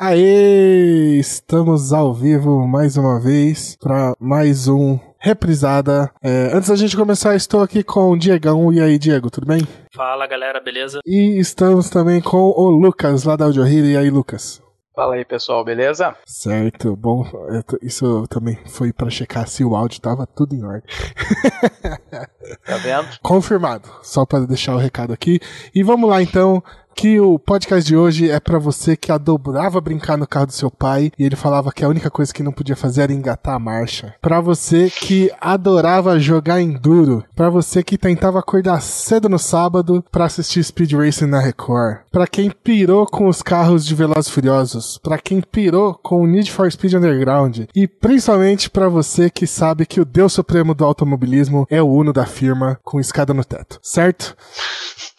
Aê! Estamos ao vivo mais uma vez para mais um reprisada. É, antes da gente começar, estou aqui com o Diegão. E aí, Diego, tudo bem? Fala galera, beleza? E estamos também com o Lucas, lá da Audio Hero. E aí, Lucas? Fala aí, pessoal, beleza? Certo, bom, isso também foi para checar se o áudio tava tudo em ordem. tá vendo? Confirmado, só para deixar o recado aqui. E vamos lá então, que o podcast de hoje é para você que adorava brincar no carro do seu pai e ele falava que a única coisa que não podia fazer era engatar a marcha. Para você que adorava jogar enduro, para você que tentava acordar cedo no sábado para assistir Speed Racing na Record, para quem pirou com os carros de Velozes Furiosos, para quem pirou com o Need for Speed Underground. E principalmente para você que sabe que o deus supremo do automobilismo é o Uno da firma com escada no teto, certo?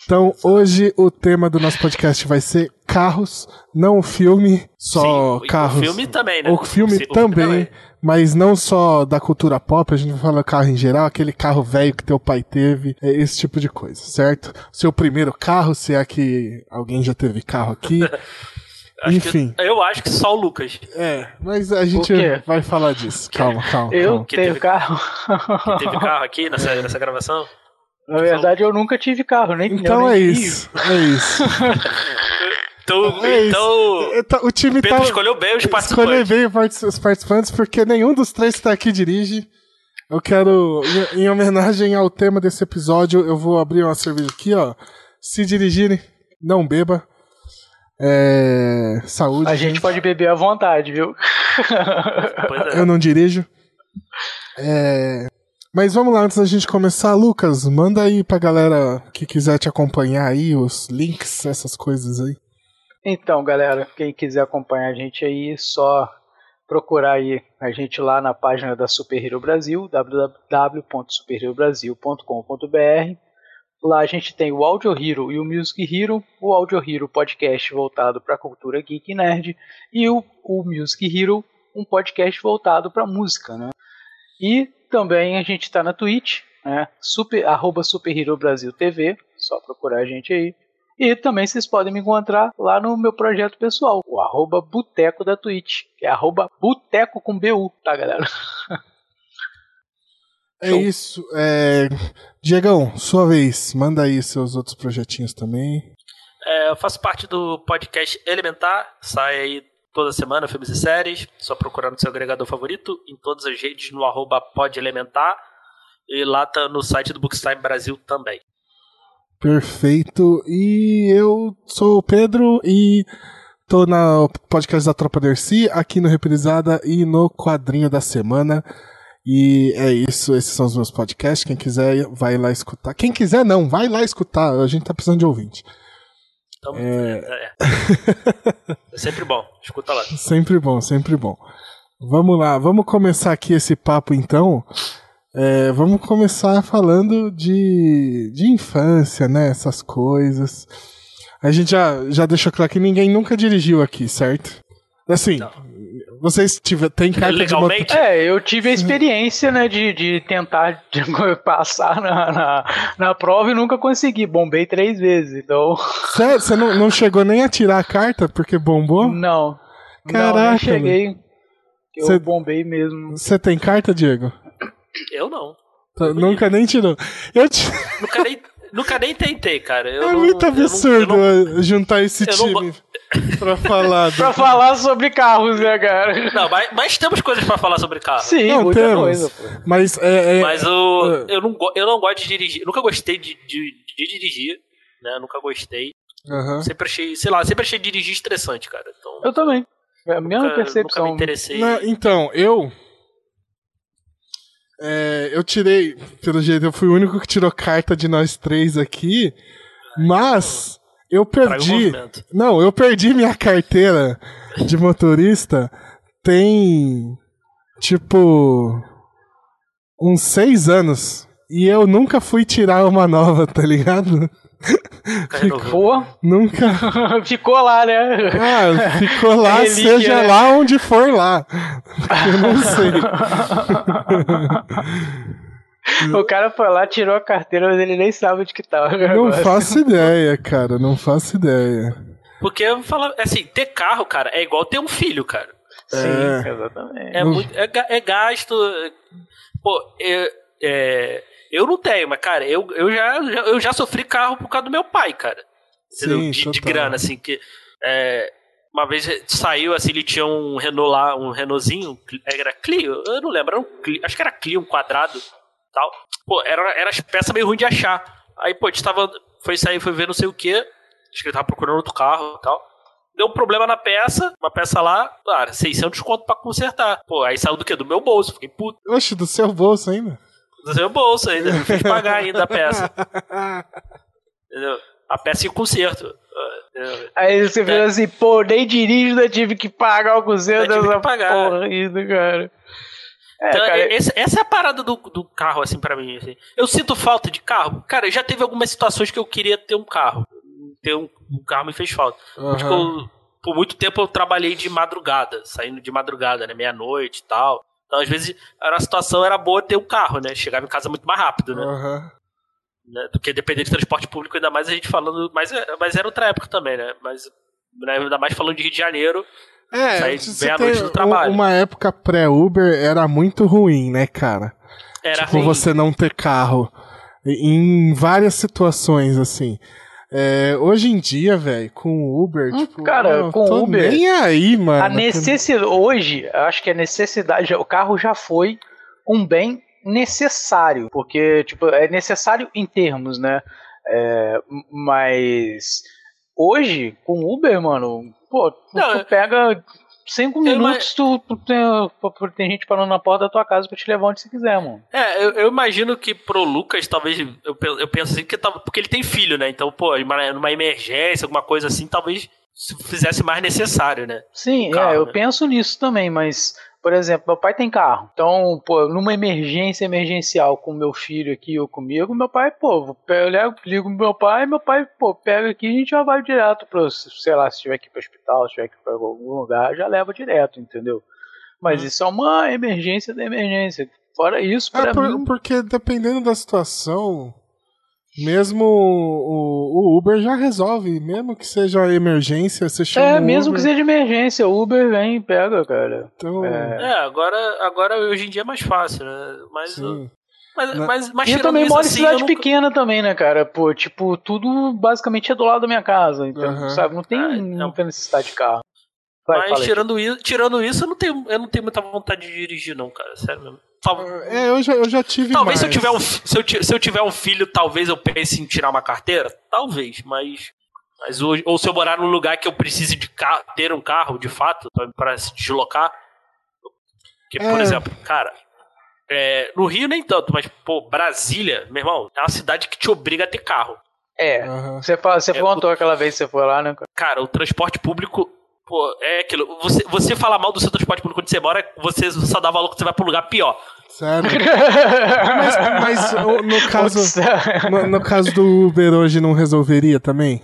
Então, hoje o tema do nosso podcast vai ser carros, não o filme, só Sim, carros. O filme também, né? O filme, o, também, filme também, mas não só da cultura pop, a gente vai falar carro em geral, aquele carro velho que teu pai teve, é esse tipo de coisa, certo? Seu primeiro carro, se é que alguém já teve carro aqui. Acho Enfim. Que, eu acho que só o Lucas. É, mas a gente vai falar disso. Calma, calma. Eu calma. tenho teve, carro. Que teve carro aqui nessa, nessa gravação? Na verdade, eu nunca tive carro, nem Então eu é nem isso. É isso. Então, É então Então, o time Pedro tá... escolheu bem os participantes. bem os participantes porque nenhum dos três que tá aqui dirige. Eu quero, em, em homenagem ao tema desse episódio, eu vou abrir uma cerveja aqui, ó. Se dirigirem, não beba. É, saúde. A gente pode beber à vontade, viu? Pois é. Eu não dirijo. É, mas vamos lá, antes da gente começar, Lucas, manda aí pra galera que quiser te acompanhar aí, os links, essas coisas aí. Então, galera, quem quiser acompanhar a gente aí, só procurar aí a gente lá na página da Super Hero Brasil, www.superherobrasil.com.br. Lá a gente tem o Audio Hero e o Music Hero, o Audio Hero podcast voltado para a cultura geek e nerd e o, o Music Hero, um podcast voltado para música, né? E também a gente está na Twitch, né? Super, arroba Super Hero Brasil TV, só procurar a gente aí. E também vocês podem me encontrar lá no meu projeto pessoal, o arroba Boteco da Twitch, que é arroba Boteco com BU, tá galera? É Show. isso. É... Diegão, sua vez, manda aí seus outros projetinhos também. É, eu faço parte do podcast Elementar, sai aí toda semana filmes e séries. Só procurar no seu agregador favorito, em todas as redes, no arroba podelementar. E lá tá no site do Bookstime Brasil também. Perfeito. E eu sou o Pedro e tô no podcast da Tropa Dercy, aqui no Reprisada e no Quadrinho da Semana. E é isso, esses são os meus podcasts. Quem quiser, vai lá escutar. Quem quiser, não, vai lá escutar. A gente tá precisando de ouvinte. É. é. é sempre bom, escuta lá. Sempre bom, sempre bom. Vamos lá, vamos começar aqui esse papo então. É, vamos começar falando de, de infância, né? Essas coisas. A gente já, já deixou claro que ninguém nunca dirigiu aqui, certo? Assim, Não. Vocês tiver, tem carta de Legalmente? É, eu tive a experiência, né, de, de tentar de passar na, na, na prova e nunca consegui. Bombei três vezes, então. Sério, você não, não chegou nem a tirar a carta porque bombou? Não. não, Caraca, nem cheguei. Eu Cê- bombei mesmo. Você tem carta, Diego? Eu não. Tá, Nunca nem tirou. Eu ti- Nunca nem, nunca nem tentei, cara. Eu é não- muito eu não- eu absurdo não- juntar esse não time pra falar. do- Pra falar sobre carros, né, cara? Não, mas, mas temos coisas pra falar sobre carro. Sim, Não, muita temos. coisa, pô. Mas é. é- Mas o, é. eu, não, eu não gosto de dirigir. Nunca gostei de, de, de dirigir, né? Nunca gostei. Aham. Sempre achei, sei lá, sempre achei dirigir estressante, cara. Então, Eu também. É a mesma nunca, nunca percepção. me interessei. Não, então, eu. é, eu tirei, pelo jeito, eu fui o único que tirou carta de nós três aqui, mas eu perdi. Não, eu perdi minha carteira de motorista tem tipo uns seis anos. E eu nunca fui tirar uma nova, tá ligado? Nunca renovou. Pô, Nunca. ficou lá, né? Ah, ficou lá, Relíquia, seja né? lá onde for lá. Eu não sei. O cara foi lá, tirou a carteira, mas ele nem sabe onde que tava. o Não negócio. faço ideia, cara, não faço ideia. Porque eu falo, assim, ter carro, cara, é igual ter um filho, cara. Sim, É. exatamente. É, muito, é, é gasto. Pô, eu, é, eu não tenho, mas, cara, eu, eu, já, eu já sofri carro por causa do meu pai, cara. Sim, de, de grana, assim, que. é, uma vez saiu, assim, ele tinha um Renault lá, um Renaultzinho, era Clio, eu não lembro, era um Clio, acho que era Clio, um quadrado tal. Pô, era, era as peças meio ruim de achar. Aí, pô, a gente tava, foi sair, foi ver não sei o que, acho que ele tava procurando outro carro e tal. Deu um problema na peça, uma peça lá, cara, 600 conto pra consertar. Pô, aí saiu do quê? Do meu bolso, fiquei puto. Oxe, do seu bolso ainda. Do meu bolso ainda, fez pagar ainda a peça. Entendeu? A peça e o conserto. Entendeu? Aí você vira assim, pô, nem dirijo, eu tive que pagar o tive dessa porra ainda, cara. É, Então, cara, esse- essa é a parada do, do carro, assim, pra mim. assim. Eu sinto falta de carro. Cara, já teve algumas situações que eu queria ter um carro. Ter um, um carro me fez falta. Porque Aham. eu- por muito tempo eu trabalhei de madrugada, saindo de madrugada, né? Meia-noite e tal. Então, às vezes, era a situação era boa ter um carro, né? Chegava em casa muito mais rápido, né? Aham. né? Do que depender de transporte público, ainda mais a gente falando. Mas, é- mas era outra época também, né? Mas né, ainda mais falando de Rio de Janeiro. É, meia-noite tem do trabalho. um- uma época pré-Uber era muito ruim, né, cara? Era tipo, ruim. você não ter carro. Em várias situações, assim. É, hoje em dia, velho, com Uber, Hum, tipo, cara, eu com tô Uber, nem aí, mano. a necessidade. Hoje, eu acho que a necessidade. O carro já foi um bem necessário. Porque, tipo, é necessário em termos, né? É, mas. Hoje, com Uber, mano, pô, tu, Não, tu pega. Cinco minutos, tu, tu tem, tem gente parando na porta da tua casa pra te levar onde você quiser, mano. É, eu, eu imagino que pro Lucas, talvez, eu, eu penso assim, que tava, porque ele tem filho, né? Então, pô, uma- numa emergência, alguma coisa assim, talvez se fizesse mais necessário, né? Sim, carro, é, eu né? penso nisso também, mas, por exemplo, meu pai tem carro. Então, pô, numa emergência emergencial com meu filho aqui ou comigo, meu pai, pô, eu ligo, ligo pro meu pai, meu pai, pô, pega aqui e a gente já vai direto pro, sei lá, se tiver que ir pro hospital, se tiver que ir pra algum lugar, já leva direto, entendeu? Mas Hum. isso é uma emergência da emergência. Fora isso, pra É, por- mim, porque dependendo da situação, mesmo o, o Uber já resolve, mesmo que seja emergência, você chama é, mesmo Uber, que seja emergência, o Uber vem e pega, cara. Então, É. É, agora, agora hoje em dia é mais fácil, né? Mas, sim. mas, mas, mas E eu também moro em assim, cidade nunca- pequena também, né, cara? Pô, tipo, tudo basicamente é do lado da minha casa. Então, sabe, não tem Ah, então. muita necessidade de carro. Vai, Mas tirando isso, tirando isso, eu não tenho, eu não tenho muita vontade de dirigir, não, cara. Sério mesmo. Tal- É, eu já, eu já tive Talvez se eu, mais. tiver um, se, eu, se eu tiver um filho, talvez eu pense em tirar uma carteira. Talvez, mas. mas hoje, ou se eu morar num lugar que eu precise de carro, ter um carro, de fato, pra- pra se deslocar. Que, por É. exemplo, cara. é, no Rio nem tanto, mas, pô, Brasília, meu irmão, é uma cidade que te obriga a ter carro. É, Aham. você, fala, você É, contou aquela vez que você foi lá, né? Cara, o transporte público. Pô, é aquilo. Você, você fala mal do seu transporte público onde você mora, você só dá valor quando você vai pra um lugar pior. Sério. Mas, mas no caso. No, no caso do Uber hoje não resolveria também?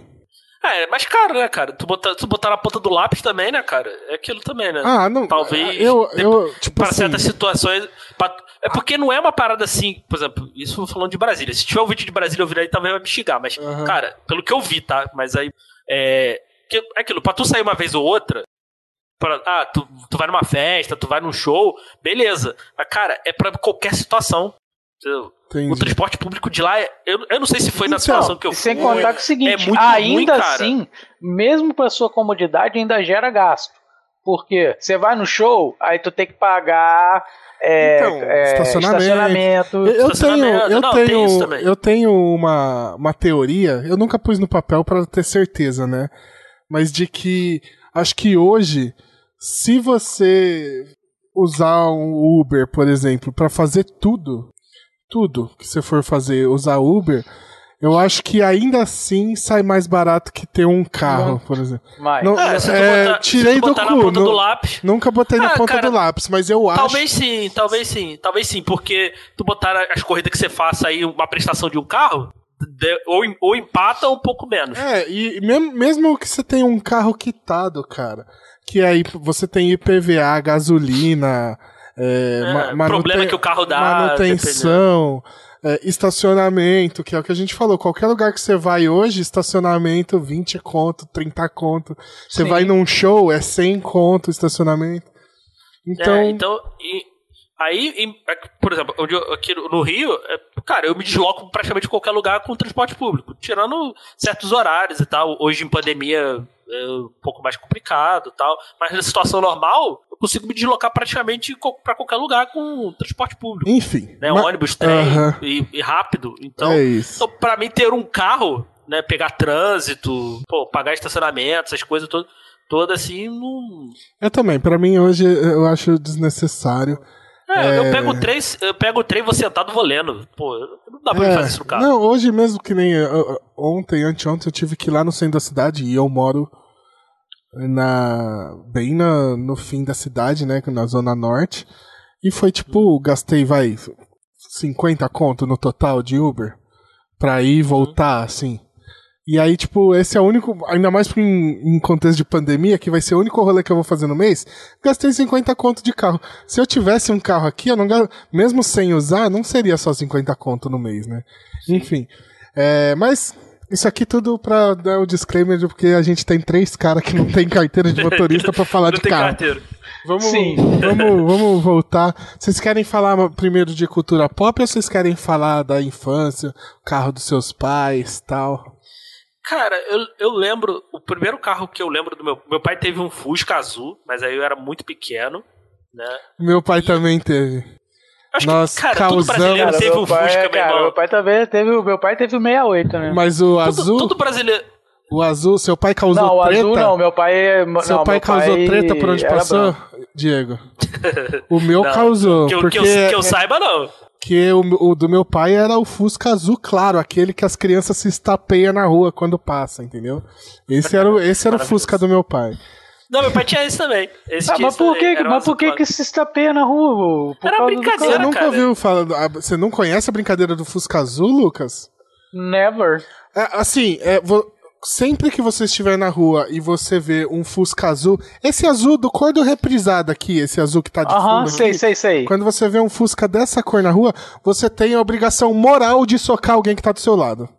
É, é mais caro, né, cara? Tu botar, tu botar na ponta do lápis também, né, cara? É aquilo também, né? Ah, não. Talvez Eu, eu tipo para assim, certas situações. pra- é porque não é uma parada assim, por exemplo, isso falando de Brasília. Se tiver um vídeo de Brasília eu vir aí, talvez vai me xingar. Mas, Aham. cara, pelo que eu vi, tá? Mas aí. É. que- é aquilo, pra tu sair uma vez ou outra. Pra, ah, tu, tu vai numa festa, tu vai num show, beleza. Mas, cara, é pra qualquer situação. entendi. O transporte público de lá, é- eu, eu não sei se foi na Então, situação que eu E sem fui. contar que é o seguinte, é muito ainda ruim, assim, mesmo pra sua comodidade, ainda gera gasto. Porque você vai no show, aí tu tem que pagar é, Então, é, estacionamento. estacionamento. Eu, eu tenho, eu Não, tem tenho, isso também. eu tenho uma, uma teoria, eu nunca pus no papel pra ter certeza, né? Mas de que acho que hoje, se você usar um Uber, por exemplo, pra fazer tudo, tudo que você for fazer, usar Uber, eu acho que ainda assim sai mais barato que ter um carro, por exemplo. Mas, Não, se tu É, botar, tirei se tu do botar cu, na ponta não- do lápis. Nunca botei na Ah, ponta cara, do lápis, mas eu acho. Talvez sim, talvez sim, talvez sim, porque tu botar as corridas que você faça aí, uma prestação de um carro, de- ou, ou empata ou um pouco menos. É, e mesmo, mesmo que você tenha um carro quitado, cara, que aí você tem IPVA, gasolina, é, É, ma- problema manuten- que o carro dá, manutenção, É, estacionamento, que é o que a gente falou. Qualquer lugar que você vai hoje, estacionamento 20 conto, 30 conto. Você Sim. vai num show, é 100 conto estacionamento. Então, É, então, e- aí, em- aqui, por exemplo, aqui no Rio, é, cara, eu me desloco praticamente qualquer lugar com transporte público, tirando certos horários e tal. Hoje em pandemia é um pouco mais complicado e tal, mas na situação normal, eu consigo me deslocar praticamente pra qualquer lugar com transporte público. enfim. Né, ma- ônibus, trem Aham. e, e rápido. Então, é então, pra mim, ter um carro, né, pegar trânsito, pô, pagar estacionamento, essas coisas todas, todas assim, não. Eu também, pra mim hoje eu acho desnecessário. É, eu É. pego o trem, eu pego o trem e vou sentado vou lendo. Pô, não dá pra É, fazer isso no carro. Não, hoje mesmo que nem ontem, anteontem, eu tive que ir lá no centro da cidade e eu moro na bem na, no fim da cidade, né, na zona norte. E foi tipo, gastei, vai, 50 conto no total de Uber pra ir e voltar, assim. E aí, tipo, esse é o único, ainda mais em, em contexto de pandemia, que vai ser o único rolê que eu vou fazer no mês, gastei 50 conto de carro. Se eu tivesse um carro aqui, eu não mesmo sem usar, não seria só 50 conto no mês, né? Enfim. É, mas isso aqui tudo pra dar o disclaimer, de- porque a gente tem três caras que não tem carteira de motorista pra falar não de carro. carteiro. Vamos, Sim. vamos, vamos voltar. Vocês querem falar primeiro de cultura pop ou vocês querem falar da infância, carro dos seus pais tal? Cara, eu, eu lembro, o primeiro carro que eu lembro do meu. Meu pai teve um Fusca azul, mas aí eu era muito pequeno, né? Meu pai também teve. Acho Nós que, cara, todo causamos- brasileiro Cara, teve meu um pai, Fusca, meu cara, irmão. meu pai também teve, o- meu pai teve o 68, né? Mas o Todo, azul, todo brasileiro. o azul, seu pai causou não, o treta? azul não, meu pai. Seu não, pai meu causou pai treta por onde passou, branco. Diego? O meu Não, causou, Que, eu- porque que, eu, que eu saiba, não. Que o, o do meu pai era o Fusca azul claro, aquele que as crianças se estapeiam na rua quando passa, entendeu? Esse era o, esse era o Fusca do meu pai. Não, meu pai tinha esse também. Esse Ah, tinha mas por que, mas por que, que se estapeia na rua? Era brincadeira, Você nunca cara. ouviu falar. ah, Você não conhece a brincadeira do Fusca Azul, Lucas? Never. É, assim, é, vo- sempre que você estiver na rua e você vê um Fusca azul, esse azul do cor do reprisado aqui, esse azul que tá de Aham, fundo sei, aqui, sei, sei. quando você vê um Fusca dessa cor na rua, você tem a obrigação moral de socar alguém que tá do seu lado.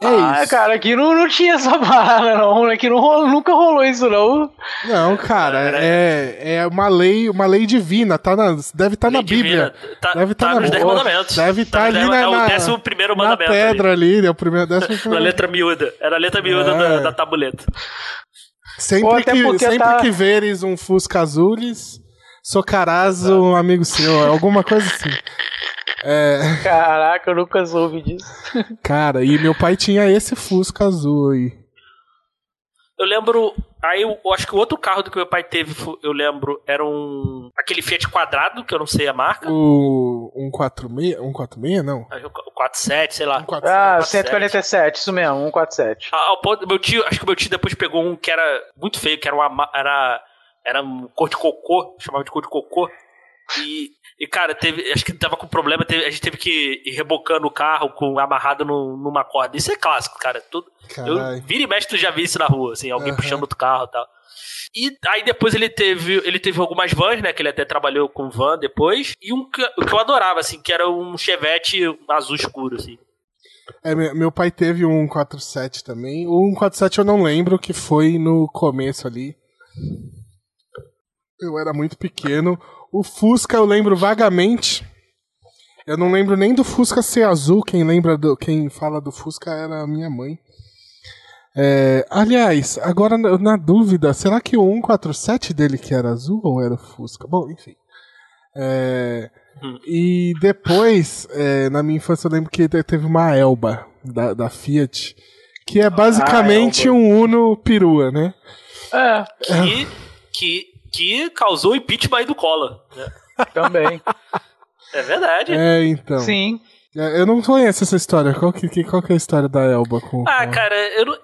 É ah, isso. cara, aqui não, não tinha essa parada, não. Aqui não rolou- nunca rolou isso, não. Não, cara, é, é uma lei, uma lei divina, tá na, deve estar na Lei Bíblia. divina. Tá, Deve tá tá na- nos 10 Ó, mandamentos. deve tá nos ali dez- na- É o na- décimo primeiro Na mandamento. ali. pedra ali, é o primeiro décimo Na letra miúda. Era a letra miúda É. da, da tabuleta. Sempre, que, sempre tá- que veres um Fusca Azules, socarás um amigo seu, alguma coisa assim. É, Caraca, eu nunca soube disso. cara, e meu pai tinha esse Fusca azul aí. Eu lembro. Aí eu, eu acho que o outro carro do que meu pai teve, eu lembro, era um. aquele Fiat quadrado, que eu não sei a marca. O 146, 146 não. O 47, sei lá. 147. Ah, 147. 147, isso mesmo, 147. Ah, ponto- meu tio, acho que meu tio depois pegou um que era muito feio, que era uma ma- era era um cor de cocô, chamava de cor de cocô. E, e cara, teve, acho que tava com problema, teve- a gente teve que ir rebocando o carro com amarrado no- numa corda. Isso é clássico, cara. Tudo, eu vira e mexe, tu já vi isso na rua, assim, alguém Aham. puxando outro carro e tal. E aí depois ele teve, ele teve algumas vans, né, que ele até trabalhou com van depois, e um que, que eu adorava, assim, que era um Chevette azul escuro, assim. É, meu meu pai teve um 147 também. O 147 eu não lembro, que foi no começo ali. Eu era muito pequeno. O Fusca eu lembro vagamente. Eu não lembro nem do Fusca ser azul. Quem lembra do, quem fala do Fusca era a minha mãe. É, aliás, agora na, dúvida, será que o 147 dele que era azul ou era o Fusca? Bom, enfim. É, Hum. e depois, é, na minha infância, eu lembro que te- teve uma Elba da, da Fiat, que é basicamente Elba. um Uno perua, né? É, Que, que, que causou o impeachment aí do Collor. né? também. É verdade. É, então. Sim. É, Eu não conheço essa história. Qual que, que- qual que é a história da Elba com. Ah, com- cara, eu não. eu-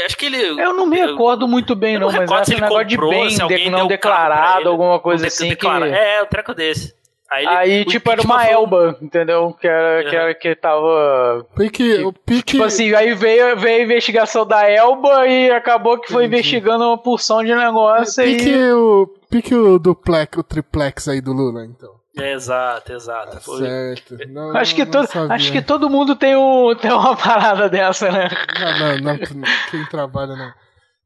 eu acho que ele. Eu não me recordo muito bem, eu não, não mas acho se um ele negócio de comprou, bem se alguém de- não o declarado, ele, alguma coisa assim. Que... declara- É, um treco desse. Aí, ele- Aí, tipo, era uma Elba, entendeu? Que era, que, era, que tava. Pique, o pique. Tipo assim, aí veio, veio a investigação da Elba e acabou que foi Entendi. investigando uma porção de negócio pique, e. o, pique o duplex, o triplex aí do Lula, então. exato, exato. Foi. Certo. Não, acho, que todo, acho que todo mundo tem, um, tem uma parada dessa, né? Não, não, não quem trabalha não.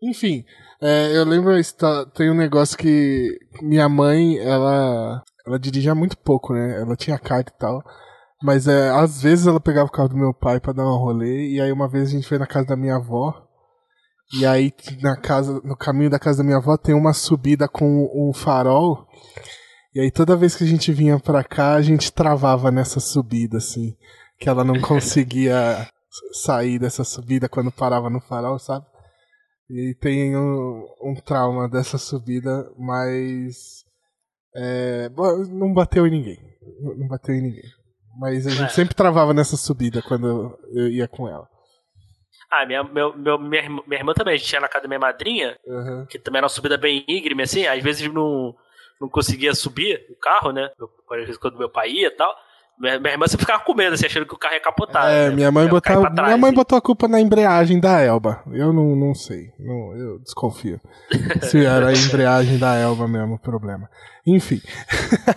Enfim, é, eu lembro, tem um negócio que minha mãe, ela, ela dirigia muito pouco, né? Ela tinha carta e tal. Mas é, às vezes ela pegava o carro do meu pai para dar um rolê. E aí uma vez a gente foi na casa da minha avó. E aí na casa, no caminho da casa da minha avó tem uma subida com um farol. E aí toda vez que a gente vinha pra cá, a gente travava nessa subida, assim. Que ela não conseguia sair dessa subida quando parava no farol, sabe? E tem um, um trauma dessa subida, mas. É, não bateu em ninguém. Não bateu em ninguém. Mas a gente é. sempre travava nessa subida quando eu ia com ela. Ah, minha, meu, meu, minha, minha irmã também, a gente ia na casa da minha madrinha, uhum. que também era uma subida bem íngreme, assim, às vezes não, não conseguia subir o carro, né? Às vezes quando meu pai ia e tal. Minha, minha irmã sempre ficava com medo, assim, achando que o carro ia capotar. É, né? minha mãe, botava, trás, minha mãe assim. botou a culpa na embreagem da Elba. Eu não, não sei. Não, eu desconfio. se era a embreagem da Elba mesmo o problema. Enfim.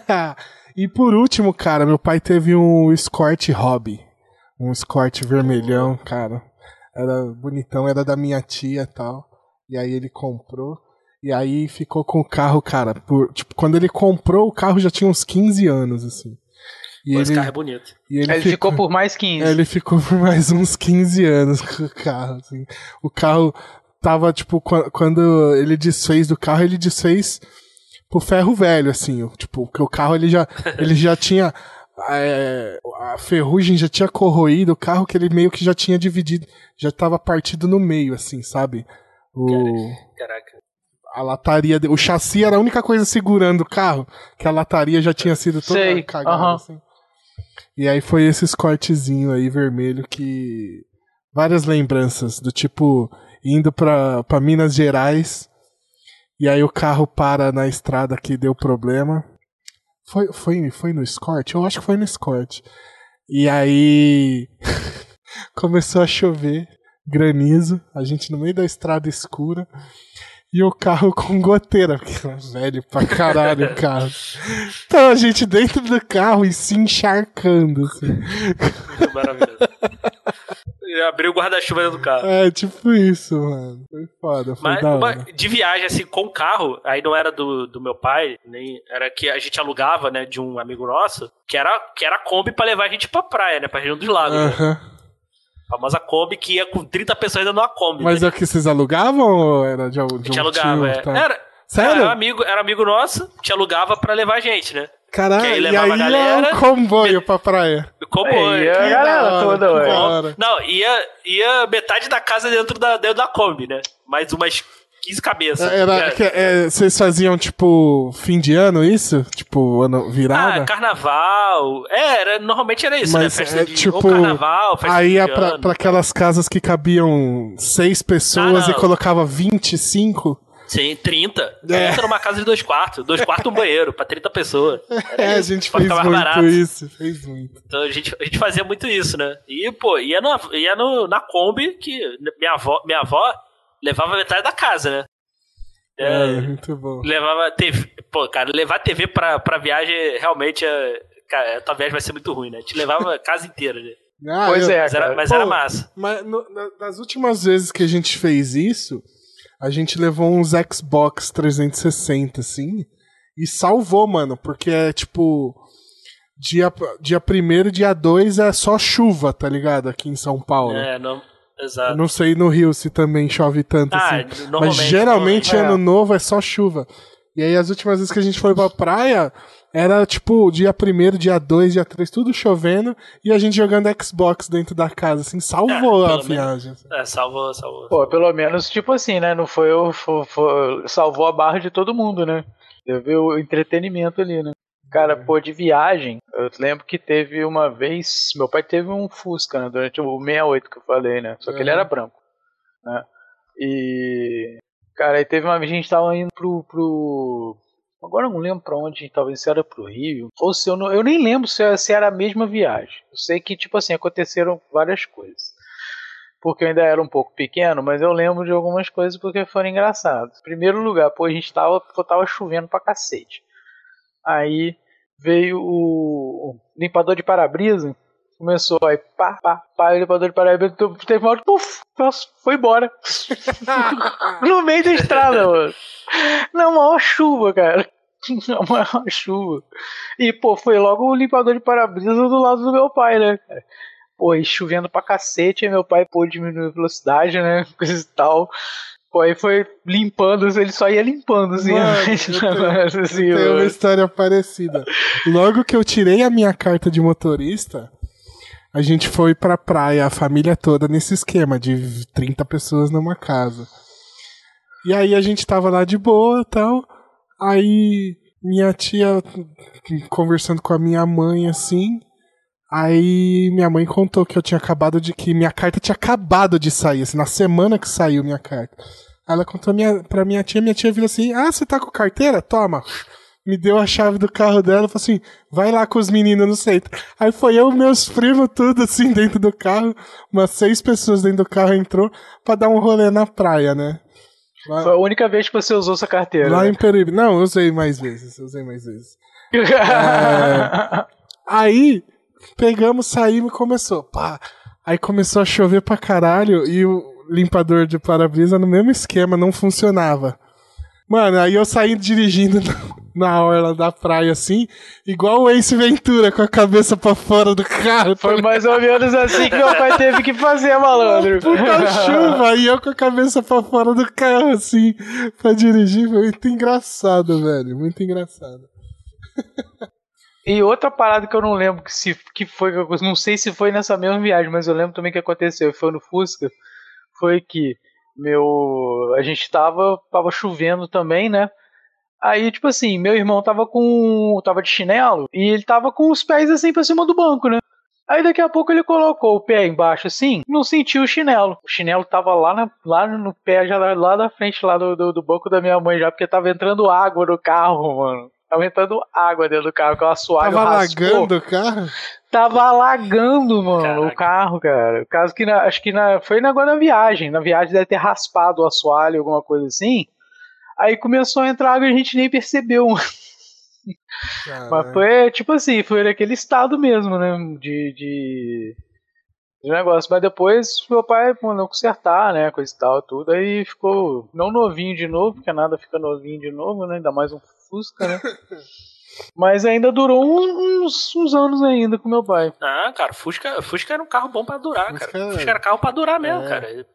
e por último, cara, meu pai teve um Escort Hobby. Um Escort vermelhão, cara. Era bonitão, era da minha tia e tal. E aí ele comprou. E aí ficou com o carro, cara. Por, tipo, quando ele comprou, o carro já tinha uns 15 anos, assim. E ele, carro é bonito. E ele, ele ficou, ficou, por mais 15. Ele ficou por mais uns 15 anos com o carro, assim. O carro tava, tipo, quando ele desfez do carro, ele desfez pro ferro velho, assim. Tipo, que o carro ele já, ele já tinha. É, a ferrugem já tinha corroído o carro que ele meio que já tinha dividido, já tava partido no meio, assim, sabe? O... Caraca. A lataria, o chassi era a única coisa segurando o carro, que a lataria já tinha sido toda Sei. cagada, uhum. assim. E aí foi esses cortezinho aí vermelho que. Várias lembranças, do tipo, indo pra, pra Minas Gerais, e aí o carro para na estrada que deu problema. Foi, foi, foi no Escort? Eu acho que foi no Escort. E aí começou a chover, granizo, a gente no meio da estrada escura e o carro com goteira, porque era velho pra caralho o carro. Então a gente dentro do carro e se encharcando, assim. Maravilhoso. abriu o guarda-chuva dentro do carro. É, tipo isso, mano. Foi foda, foi Mas, uma, de viagem, assim, com carro, aí não era do, do meu pai, nem era que a gente alugava, né, de um amigo nosso, que era, que era Kombi pra levar a gente pra praia, né, pra região dos lagos. Uh -huh. né? A famosa Kombi que ia com 30 pessoas dentro de uma Kombi. Mas né? é o que vocês alugavam ou era de, de a gente um alugava, tio, é. Tá? Era, Sério? Era amigo, era amigo nosso, te alugava pra levar a gente, né? Caralho, aí e aí a galera, o comboio pra praia. Comboio. Ia a galera toda, ué. Não, ia, ia metade da casa dentro da, dentro da Kombi, né? Mais umas 15 cabeças. Era, é. que, é, vocês faziam, tipo, fim de ano isso? Tipo, ano virada? Ah, carnaval. É, era, normalmente era isso, né? Mas né? Festa é, de, tipo, carnaval, festa Aí ia pra, pra aquelas casas que cabiam seis pessoas ah, e colocava 25. Sim, 30. É. 30 numa casa de dois quartos. Dois quartos e um banheiro, pra 30 pessoas. Era é, isso, a gente fez muito barato. isso. Fez muito. Então a gente, a gente fazia muito isso, né? E, pô, ia, no, ia no, na Kombi, que minha avó, minha avó levava metade da casa, né? É, é muito bom. Levava TV. Pô, cara, levar TV pra, pra viagem realmente é. Cara, a tua viagem vai ser muito ruim, né? Te levava a casa inteira, né? Ah, pois eu, é, mas, era, mas Pô, era, massa. Mas no, nas últimas vezes que a gente fez isso, a gente levou uns Xbox 360, assim, e salvou, mano, porque é tipo. Dia, dia 1 dia 2 é só chuva, tá ligado? Aqui em São Paulo. É, não. Exato. Eu não sei no Rio se também chove tanto ah, assim. Mas geralmente ano é. novo é só chuva. E aí as últimas vezes que a gente foi pra praia, era tipo dia 1 dia 2, dia 3, tudo chovendo e a gente jogando Xbox dentro da casa, assim, salvou é, a viagem. Menos, é, salvou, salvou. Pô, pelo menos, tipo assim, né? Não foi, foi, foi salvou a barra de todo mundo, né? Teve o entretenimento ali, né? Cara, uhum. pô, de viagem, eu lembro que teve uma vez, meu pai teve um Fusca, né, durante o 68 que eu falei, né? Só que uhum. ele era branco, né? E cara, aí teve uma vez a gente tava indo pro, pro agora eu não lembro para onde, talvez se era pro Rio, ou se eu não, eu nem lembro se, se era a mesma viagem. Eu sei que tipo assim, aconteceram várias coisas. Porque eu ainda era um pouco pequeno, mas eu lembro de algumas coisas porque foram engraçadas. Primeiro lugar, pô, a gente tava, pô, tava chovendo pra cacete. Aí veio o limpador de para-brisa. Começou aí, pá, pá, pá, o limpador de para-brisa teve uma hora, puf, foi embora. no meio da estrada, mano. Na maior chuva, cara. Na maior chuva. E, pô, foi logo o limpador de para-brisa do lado do meu pai, né, cara? Pô, e chovendo pra cacete, aí meu pai pôde diminuir a velocidade, né? Coisa e tal. Pô, aí foi limpando, ele só ia limpando, assim. Mano, né? eu tenho, assim, eu tenho uma história parecida. Logo que eu tirei a minha carta de motorista, a gente foi pra praia, a família toda, nesse esquema de 30 pessoas numa casa. E aí a gente tava lá de boa e tal. Aí minha tia conversando com a minha mãe assim. Aí minha mãe contou que eu tinha acabado de. que minha carta tinha acabado de sair, assim, na semana que saiu minha carta. Aí ela contou minha, pra minha tia, minha tia virou assim: Ah, você tá com carteira? Toma. Me deu a chave do carro dela falou assim: vai lá com os meninos no centro. Aí foi eu, meus primos, tudo assim dentro do carro. Umas seis pessoas dentro do carro entrou pra dar um rolê na praia, né? Lá, foi a única vez que você usou essa carteira. Lá né? em Peruíbe. Não, eu usei mais vezes. Usei mais vezes. é... Aí pegamos, saímos e começou. Pá. Aí começou a chover pra caralho e o limpador de para-brisa no mesmo esquema não funcionava. Mano, aí eu saí dirigindo na orla da praia assim, igual o Ace Ventura com a cabeça pra fora do carro. Foi mais ou menos assim que meu pai teve que fazer, malandro. Puta chuva, e eu com a cabeça pra fora do carro assim, pra dirigir. Foi muito engraçado, velho. Muito engraçado. E outra parada que eu não lembro que, se, que foi, não sei se foi nessa mesma viagem, mas eu lembro também que aconteceu, foi no Fusca, foi que meu, a gente tava, tava chovendo também, né? Aí, tipo assim, meu irmão tava com, tava de chinelo e ele tava com os pés assim pra cima do banco, né? Aí daqui a pouco ele colocou o pé embaixo assim, não sentiu o chinelo. O chinelo tava lá, na, lá no pé, já lá da frente lá do, do, do banco da minha mãe já, porque tava entrando água no carro, mano. Tava entrando água dentro do carro, com a suave Tava alagando o carro? Tava alagando, mano, Caraca. o carro, cara. O caso que na, acho que na, foi agora na viagem. Na viagem deve ter raspado o assoalho, alguma coisa assim. Aí começou a entrar água e a gente nem percebeu. Mas foi tipo assim, foi naquele estado mesmo, né? De, de, de negócio. Mas depois meu pai mandou consertar, né? Coisa e tal, tudo. Aí ficou não novinho de novo, porque nada fica novinho de novo, né? Ainda mais um Fusca, né? Mas ainda durou uns, uns anos ainda com meu pai. Ah, cara, Fusca, Fusca era um carro bom pra durar, Fusca cara. Fusca era carro pra durar mesmo, é. cara.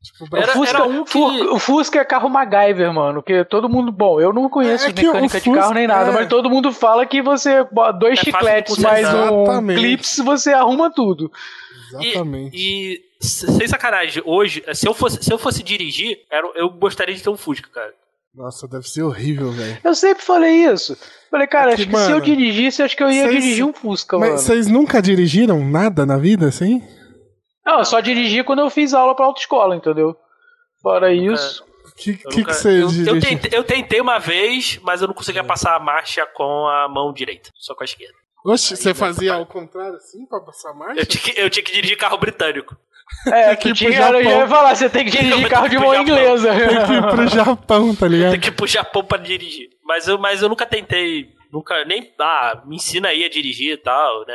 Tipo, era, Fusca, era um que... O Fusca é carro MacGyver, mano. Que todo mundo. Bom, eu não conheço é mecânica de carro nem nada, é... mas todo mundo fala que você. Dois é chicletes mais um clips, você arruma tudo. Exatamente. E, e, sem sacanagem, hoje, se eu fosse, se eu fosse dirigir, eu gostaria de ter um Fusca, cara. Nossa, deve ser horrível, velho. Eu sempre falei isso. Falei, cara, é que, acho que mano, se eu dirigisse, acho que eu ia cês, dirigir um Fusca, mas mano. vocês nunca dirigiram nada na vida, assim? Não, eu só dirigi quando eu fiz aula pra autoescola, entendeu? Fora isso. O que, que, que você eu, eu, tentei, eu tentei uma vez, mas eu não conseguia passar a marcha com a mão direita, só com a esquerda. Oxe, você fazia ao contrário assim pra passar marcha? Eu tinha, que, eu tinha que dirigir carro britânico. É, que tinha, eu ia falar, você tem que dirigir carro de mão inglesa. Tem que ir pro Japão, tá ligado? Tem que ir pro Japão pra dirigir. Mas eu, mas eu nunca tentei, nunca, nem, ah, me ensina aí a dirigir e tal, né?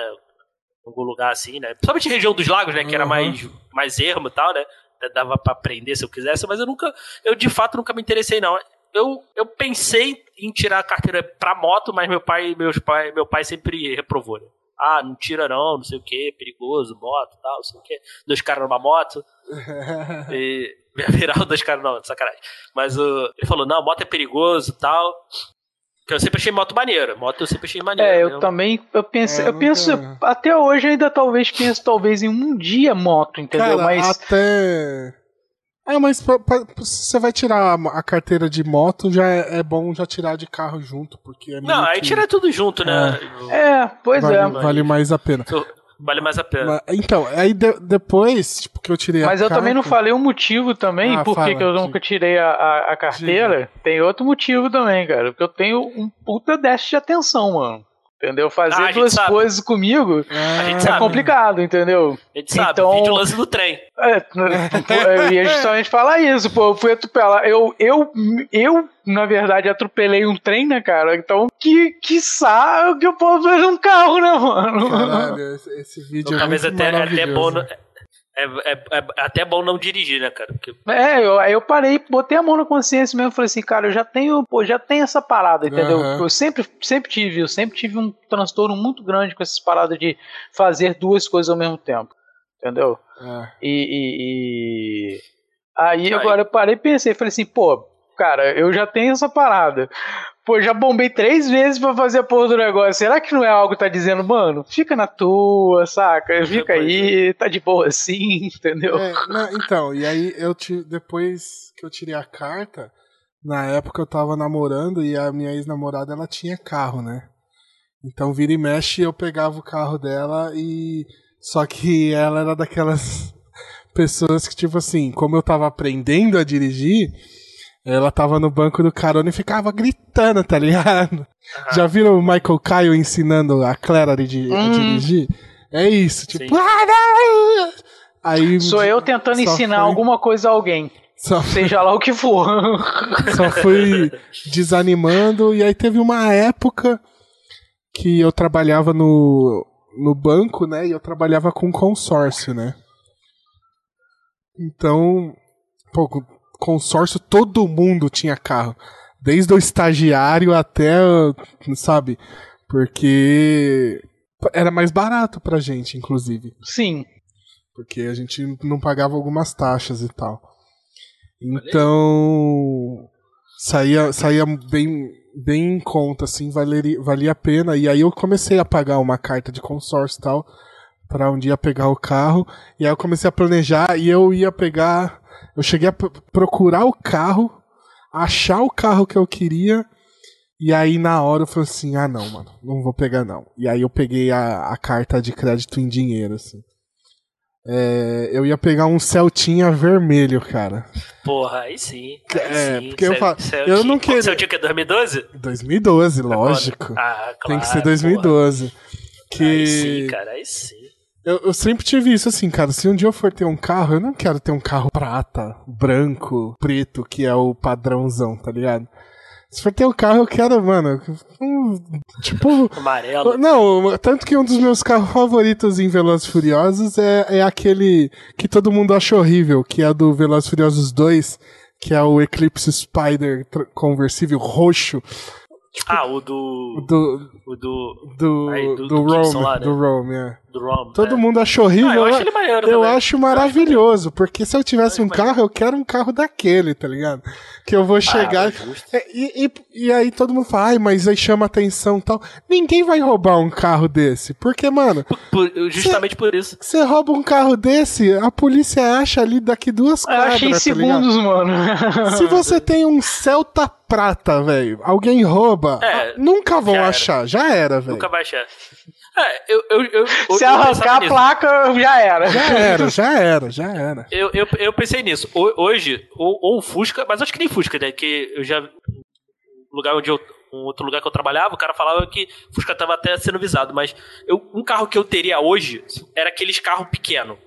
Em algum lugar assim, né? Principalmente região dos lagos, né? Que era mais, mais ermo e tal, né? Dava pra aprender se eu quisesse, mas eu nunca, eu de fato nunca me interessei, não. Eu, eu pensei em tirar a carteira pra moto, mas meu pai, meus pai, meu pai sempre reprovou, né? ah, não tira não, não sei o que, perigoso, moto tal, não sei o que. Dois caras numa moto. e virar dois caras não, sacanagem. Mas uh, ele falou, não, moto é perigoso tal. Que eu sempre achei moto maneira. Moto eu sempre achei maneira. É, eu mesmo. também, eu penso, é, eu penso, até hoje ainda talvez penso talvez em um dia moto, entendeu? Cara, Mas até é, mas pra, pra, se você vai tirar a, a, carteira de moto, já é, é, bom já tirar de carro junto, porque é Não, aí que... tira tudo junto, né? É, é pois vale, é. Vale mais a pena. Vale mais a pena. Então, aí de, depois, tipo, que eu tirei Mas eu carta... também não falei o motivo também, ah, por que eu nunca tirei a, a, a carteira. Diga. Tem outro motivo também, cara. Porque eu tenho um puta déficit de atenção, mano. Entendeu? Fazer Ah, duas sabe. coisas comigo gente é sabe. complicado, entendeu? A gente sabe, Então- vídeo lance do trem. É, pô, eu ia justamente falar isso, pô. Eu fui atropelar. Eu, eu, eu, na verdade, atropelei um trem, né, cara? Então, que, que saco que eu posso fazer um carro, né, mano? Caralho, esse, esse vídeo é Talvez muito até, até maravilhoso. bom. não- É, é- é até bom não dirigir, né, cara? Porque É, eu, aí eu parei, botei a mão na consciência mesmo, falei assim, cara, eu já tenho, pô, já tenho essa parada, entendeu? Aham. Eu sempre, sempre tive, eu sempre tive um transtorno muito grande com essas paradas de fazer duas coisas ao mesmo tempo, entendeu? É. E, e- e- aí Aí. agora eu parei e pensei, falei assim, pô, cara, eu já tenho essa parada. Pô, já bombei três vezes pra fazer a porra do negócio. Será que não é algo que tá dizendo, mano, fica na tua, saca? Fica Pois aí, tá de boa assim, entendeu? É, não, então, e aí eu ti- depois que eu tirei a carta, na época eu tava namorando e a minha ex-namorada ela tinha carro, né? Então vira e mexe eu pegava o carro dela e só que ela era daquelas pessoas que tipo assim, como eu tava aprendendo a dirigir, ela tava no banco do carona e ficava gritando, tá ligado? Já viram o Michael Caio ensinando a Claire a, di- a Hum. dirigir? É isso, tipo. "Ah, não!" Aí Sou eu tentando ensinar foi- alguma coisa a alguém, Só, seja lá o que for. só fui desanimando. E aí teve uma época que eu trabalhava no, no banco, né? E eu trabalhava com consórcio, né? Então, pô, consórcio todo mundo tinha carro. Desde o estagiário até, sabe? Porque era mais barato pra gente, inclusive. Sim. Porque a gente não pagava algumas taxas e tal. Então. Saía, saía bem, bem em conta, assim, valeria, valia a pena. E aí eu comecei a pagar uma carta de consórcio e tal, pra um dia pegar o carro. E aí eu comecei a planejar e eu ia pegar. Eu cheguei a procurar o carro, achar o carro que eu queria. E aí na hora eu falei assim: ah, não, mano, não vou pegar não. E aí eu peguei a, a carta de crédito em dinheiro, assim. É, eu ia pegar um Celtinha vermelho, cara. Porra, aí sim. Aí É, sim. porque eu Cel- falo- Celtic- eu não queria- Celtic que é 2012? 2012, lógico. Ah, claro. Tem que ser porra. 2012. Que Aí sim, cara, aí sim. Eu, eu sempre tive isso assim, cara. Se um dia eu for ter um carro, eu não quero ter um carro prata, branco, preto, que é o padrãozão, tá ligado? Se for ter um carro, eu quero, mano, um, tipo. Amarelo. Não, tanto que um dos meus carros favoritos em Velozes e Furiosos é, é aquele que todo mundo acha horrível, que é do Velozes Furiosos 2, que é o Eclipse Spider conversível roxo Ah, o do. do O do. do Aí, do, do- do Rome, lá, né? do Rome, é. Do Rom. Todo é. mundo acha horrível. Ah, eu acho ele maneiro eu também. acho maravilhoso, porque se eu tivesse Eu um carro, eu quero um carro daquele, tá ligado? Que eu vou chegar. Ah. É, e, e, e aí todo mundo fala, ai, mas aí chama atenção e tal. Ninguém vai roubar um carro desse. Porque, mano, Por- justamente por isso. você rouba um carro desse, a polícia acha ali daqui duas Eu quadras, achei tá segundos, mano. ligado? Se você tem um Celta prata, velho, alguém rouba, É, ah, nunca vão achar, já era, velho. Nunca vai achar. É, eu. eu, eu eu- Se eu arrancar a nisso. placa, já era. Já era, já era, já era. Eu, eu, eu pensei nisso. Ho- Hoje, ou, ou Fusca, mas acho que nem Fusca, né? Que eu já. Um lugar onde eu. Um outro lugar que eu trabalhava, o cara falava que Fusca tava até sendo visado. Mas eu, um carro que eu teria hoje era aqueles carros pequenos.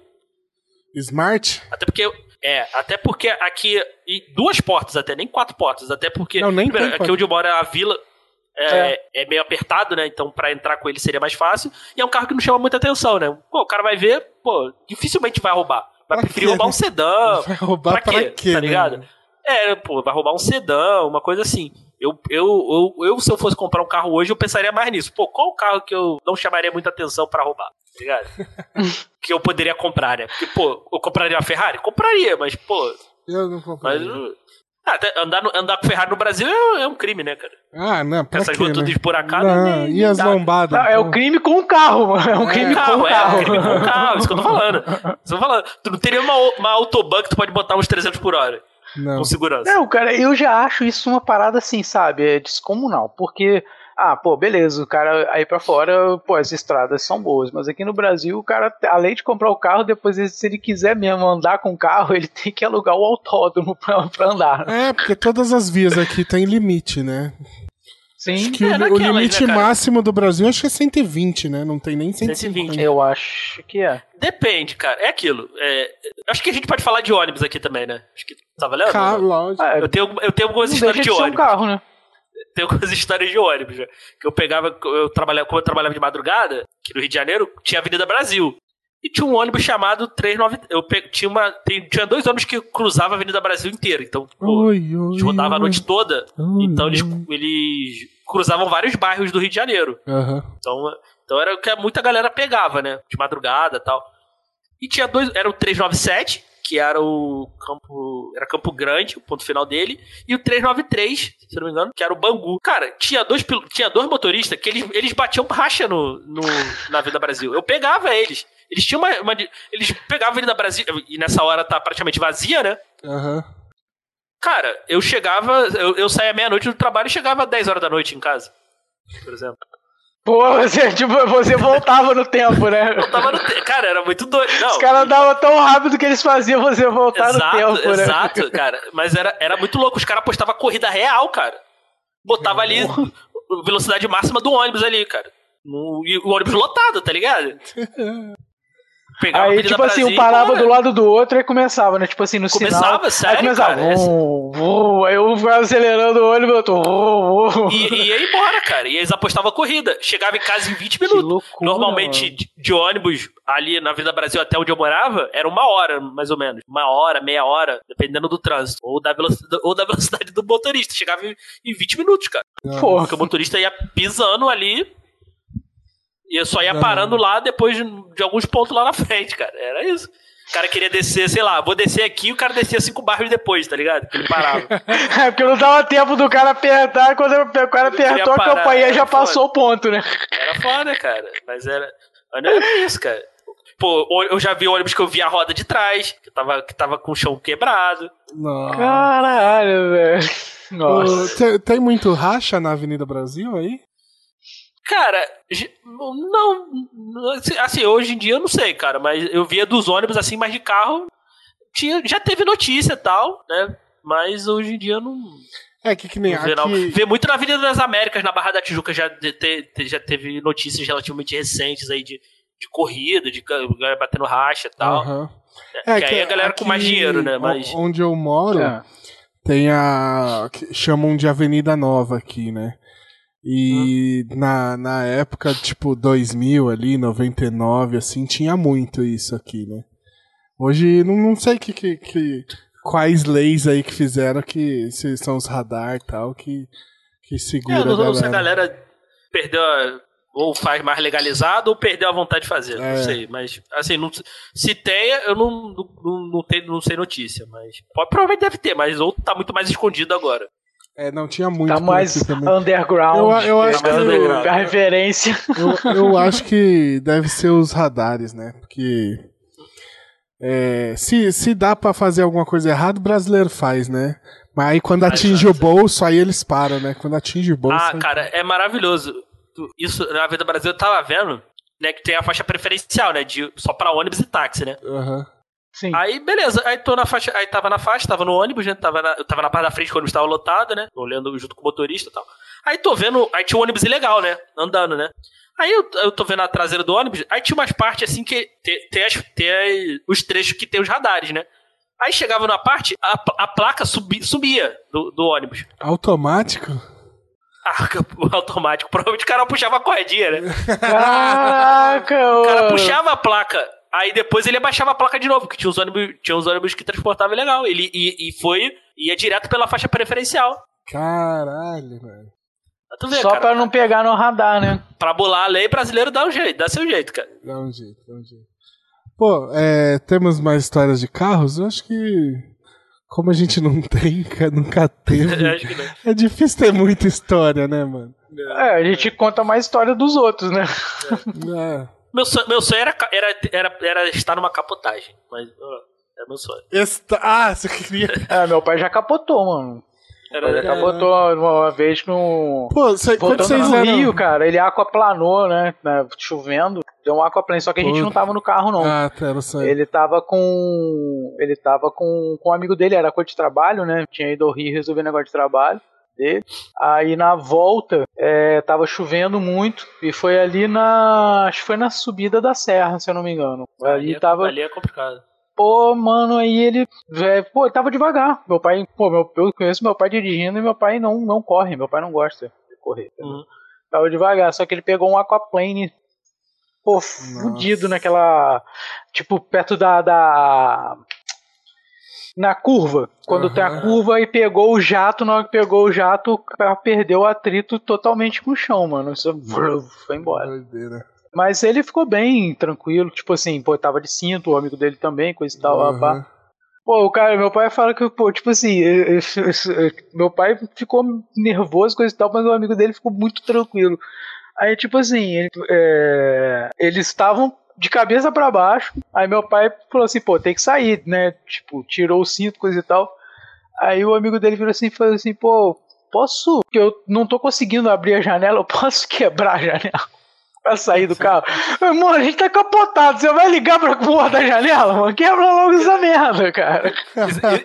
Smart? Até porque. É, até porque aqui. E duas portas até, nem quatro portas. Até porque. Não, nem primeiro, aqui onde eu moro é a vila. É, é meio apertado, né? Então, pra entrar com ele seria mais fácil. E é um carro que não chama muita atenção, né? Pô, o cara vai ver, pô, dificilmente vai roubar. Vai Pra preferir quê, roubar né? um sedã. Vai roubar pra quê? quê, tá né? ligado? É, pô, vai roubar um sedã, uma coisa assim. Eu, eu, eu, eu, se eu fosse comprar um carro hoje, eu pensaria mais nisso. Pô, qual o carro que eu não chamaria muita atenção pra roubar? Tá ligado? que eu poderia comprar, né? Porque, pô, eu compraria uma Ferrari? Compraria, mas, pô, Eu não comprei. mas. Ah, andar, no- andar com Ferrari no Brasil é, é um crime, né, cara? Ah, não, pra Essas quê, ruas tudo né? esburacadas. Não, nem- e as lombadas? Não, é o crime com o carro, mano. É um crime com Carro, o é, carro. crime com carro, isso que eu tô falando. Isso eu tô falando. Tu não teria uma, uma autoban que tu pode botar uns 300 por hora Não. com segurança. Não, cara, eu já acho isso uma parada assim, sabe? É descomunal. Porque, ah, pô, beleza, o cara aí pra fora, pô, as estradas são boas. Mas aqui no Brasil, o cara, além de comprar o carro, depois, se ele quiser mesmo andar com o carro, ele tem que alugar o autódromo pra, pra andar. É, porque todas as vias aqui tem limite, né? Sim, Acho que É, o, limite né, máximo do Brasil acho que é 120, né? Não tem nem 150. 120. eu acho que é. Depende, cara. É aquilo. É, acho que a gente pode falar de ônibus aqui também, né? Acho que tá valendo? Ca- lógico. Eu tenho, eu tenho algumas histórias deixa de de ser um ônibus. carro, né? Tem algumas histórias de ônibus, né? Que eu pegava, eu trabalhava, como eu trabalhava de madrugada, aqui no Rio de Janeiro, tinha a Avenida Brasil. E tinha um ônibus chamado 39. Eu pe- tinha, uma, tinha dois ônibus que cruzavam a Avenida Brasil inteira. Então, pô, Oi, a oi, gente rodava a oi. noite toda. Então eles, eles cruzavam vários bairros do Rio de Janeiro. Então, então era o que muita galera pegava, né? De madrugada e tal. E tinha dois. Era o 397, que era o Campo. Era Campo Grande, o ponto final dele. E o 393, se não me engano, que era o Bangu. Cara, tinha dois, tinha dois motoristas que eles, eles batiam racha no, no, na Avenida Brasil. Eu pegava eles. Eles tinham uma, uma Eles pegavam a Avenida Brasil. E nessa hora tá praticamente vazia, né? Aham. Cara, eu chegava. Eu, eu saía meia-noite do trabalho e chegava às 10 horas da noite em casa. Por exemplo. Pô, você, tipo, você voltava no tempo, né? Eu tava no. te- Cara, era muito doido. Não, Os caras andavam tão rápido que eles faziam você voltar exato, no tempo, né? exato, cara. Mas era, era muito louco. Os caras apostavam corrida real, cara. Botava ali velocidade máxima do ônibus ali, cara. No- e o ônibus lotado, tá ligado? Pegava Aí, tipo assim, um e parava do lado do outro e começava, né? Tipo assim, no Começava, sinal. sério, aí começava, cara, vum, vum, aí eu ficava acelerando o ônibus, eu tô. vum. E, e ia embora, cara. E eles apostavam corrida. Chegava em casa em 20 Que minutos. loucura. Normalmente, de, de ônibus, ali na Vida Brasil até onde eu morava, era uma hora, mais ou menos. Uma hora, meia hora, dependendo do trânsito. Ou da velocidade, ou da velocidade do motorista. Chegava em, em 20 minutos, cara. Pô, Porque o motorista ia pisando ali e só ia Não. parando lá depois de, de alguns pontos lá na frente, cara. Era isso. O cara queria descer, sei lá, vou descer aqui, o cara descia cinco bairros depois, tá ligado? Que ele parava. é porque não dava tempo do cara apertar. Quando o cara apertou, a era já passou o ponto, né? Era foda, cara. Mas era. Mas não era isso, cara. Pô, eu já vi ônibus que eu vi a roda de trás, que tava, que tava com o chão quebrado. Nossa. Caralho, velho. Nossa. Tem, tem muito racha na Avenida Brasil aí? Cara, não. Assim, hoje em dia eu não sei, cara, mas eu via dos ônibus assim, mas de carro. Tinha, já teve notícia e tal, né? Mas hoje em dia eu não. É que que nem não. aqui... Vê muito na Avenida das Américas, na Barra da Tijuca, já, de- te- te- já teve notícias relativamente recentes aí de, de corrida, de galera batendo racha e tal. Aham. que aí a galera com mais dinheiro, né, mas- Onde eu moro, É. tem a... que chamam de Avenida Nova aqui, né? E na, na época, tipo, 2000 ali, 99, assim, tinha muito isso aqui, né? Hoje, não, não sei que, que, que- quais leis aí que fizeram que se são os radar e tal, que, que segura É, não, não a sei se a galera. galera perdeu a, ou faz mais legalizado ou perdeu a vontade de fazer. É. Não sei, mas assim, não- se tem, eu não, não, não, não tenho, não sei notícia, mas pode, provavelmente deve ter, mas ou tá muito mais escondido agora. É, não tinha muito Tá mais underground. Eu- eu acho que- underground. A referência. Eu, eu acho que deve ser os radares, né? Porque é, se, se dá pra fazer alguma coisa errada, o brasileiro faz, né? Mas aí quando atinge o bolso, aí eles param, né? Quando atinge o bolso. Ah, aí- cara, é maravilhoso. Isso, na Vida Brasil, eu tava vendo, né, que tem a faixa preferencial, né, de, só pra ônibus e táxi, né? Aham. Sim. Aí, beleza, aí tô na faixa, aí tava na faixa, tava no ônibus, né? Tava na, eu tava na parte da frente quando o ônibus tava lotado, né? Olhando junto com o motorista e tal. Aí tô vendo, aí tinha um ônibus ilegal, né? Andando, né? Aí eu, eu tô vendo a traseira do ônibus, aí tinha umas partes assim que tem, tem, as- tem as- os trechos que tem os radares, né? Aí chegava numa parte, a, a placa subi, subia do, do ônibus. Automático? Ah, automático. Provavelmente o cara puxava a cordinha, né? Caraca, O cara puxava a placa. Aí depois ele abaixava a placa de novo, que tinha uns ônibus, tinha uns ônibus que transportavam legal. Ele e, e foi, ia direto pela faixa preferencial. Caralho, velho. Só cara. pra não pegar no radar, né? Pra bolar a lei, brasileiro dá um jeito, dá seu jeito, cara. Dá um jeito, dá um jeito. Pô, é, temos mais histórias de carros? Eu acho que. Como a gente não tem, ca- nunca teve. Acho que não. É difícil ter muita história, né, mano? É, a gente conta mais história dos outros, né? É. Meu sonho, meu sonho era, era, era, era estar numa capotagem. Mas ó, é meu sonho. Esta... Ah, você queria. É, meu pai já capotou, mano. Era, Ele capotou uma vez com. Pô, cê, quando vocês no eram. Rio, cara, ele aquaplanou, né? né, Chovendo, deu um aquaplane, só que a gente Pô. não tava no carro, não. Ah, tá, eu sei. Ele tava com. Ele tava com, com um amigo dele, era coisa de trabalho, né? Tinha ido ao Rio resolver negócio de trabalho. Dele. Aí na volta é, tava chovendo muito e foi ali na. Acho que foi na subida da serra, se eu não me engano. Ali, ali é, tava. Ali é complicado. Pô, mano, aí ele. É, pô, tava devagar. Meu pai, pô, meu, eu conheço meu pai dirigindo e meu pai não, não corre, meu pai não gosta de correr. Uhum. Tava devagar, só que ele pegou um aquaplane pô, fudido naquela. Tipo, perto da. da na curva. Quando uhum. tem a curva e pegou o jato, na hora que pegou o jato, o carro perdeu o atrito totalmente com o chão, mano. Isso foi embora. Doideira. Mas ele ficou bem tranquilo, tipo assim, pô, tava de cinto, o amigo dele também, coisa e tal, uhum. Pá. Pô, o cara, meu pai fala que, pô, tipo assim, meu pai ficou nervoso, coisa e tal, mas o amigo dele ficou muito tranquilo. Aí, tipo assim, ele, é, eles estavam de cabeça para baixo. Aí meu pai falou assim, pô, tem que sair, né? Tipo, tirou o cinto, coisa e tal. Aí o amigo dele virou assim e falou assim, pô, posso. Eu não tô conseguindo abrir a janela, eu posso quebrar a janela pra sair do carro. Mano, a gente tá capotado. Você vai ligar pra porra da janela, mano? Quebra logo essa merda, cara.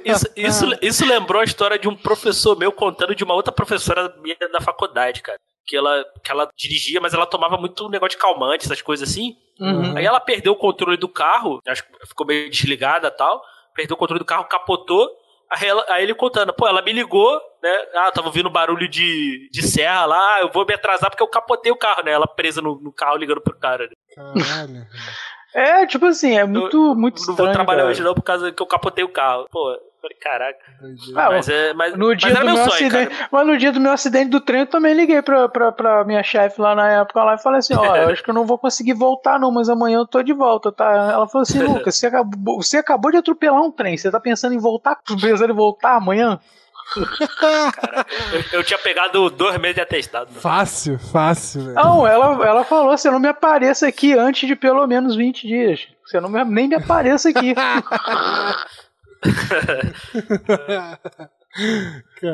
Isso, isso, isso, isso lembrou a história de um professor meu contando de uma outra professora minha da faculdade, cara que ela, que ela dirigia, mas ela tomava muito negócio de calmante, essas coisas assim. Uhum. Aí ela perdeu o controle do carro, acho que ficou meio desligada e tal. Perdeu o controle do carro, capotou. Aí, ela, aí, ele contando, pô, ela me ligou, né? Ah, tava ouvindo barulho de, de serra lá, eu vou me atrasar porque eu capotei o carro, né? Ela presa no, no carro ligando pro cara. Né? Caralho. é, tipo assim, é muito, eu, muito estranho. Não vou trabalhar cara. hoje não por causa que eu capotei o carro. Pô, Falei, caraca. Ah, mas, é, mas, no dia do meu, sonho, acidente, cara. Mas no dia do meu acidente do trem, eu também liguei pra, pra, pra minha chefe lá na época lá e falei assim: ó, eu acho que eu não vou conseguir voltar, não, mas amanhã eu tô de volta, tá? Ela falou assim: Lucas, você acabou, você acabou de atropelar um trem, você tá pensando em voltar? Pensando em voltar amanhã? Caraca, eu, eu, tinha pegado dois meses de atestado. Mano. Fácil, fácil, velho. Não, ela, ela falou: você não me apareça aqui antes de pelo menos 20 dias. Você não me, nem me apareça aqui.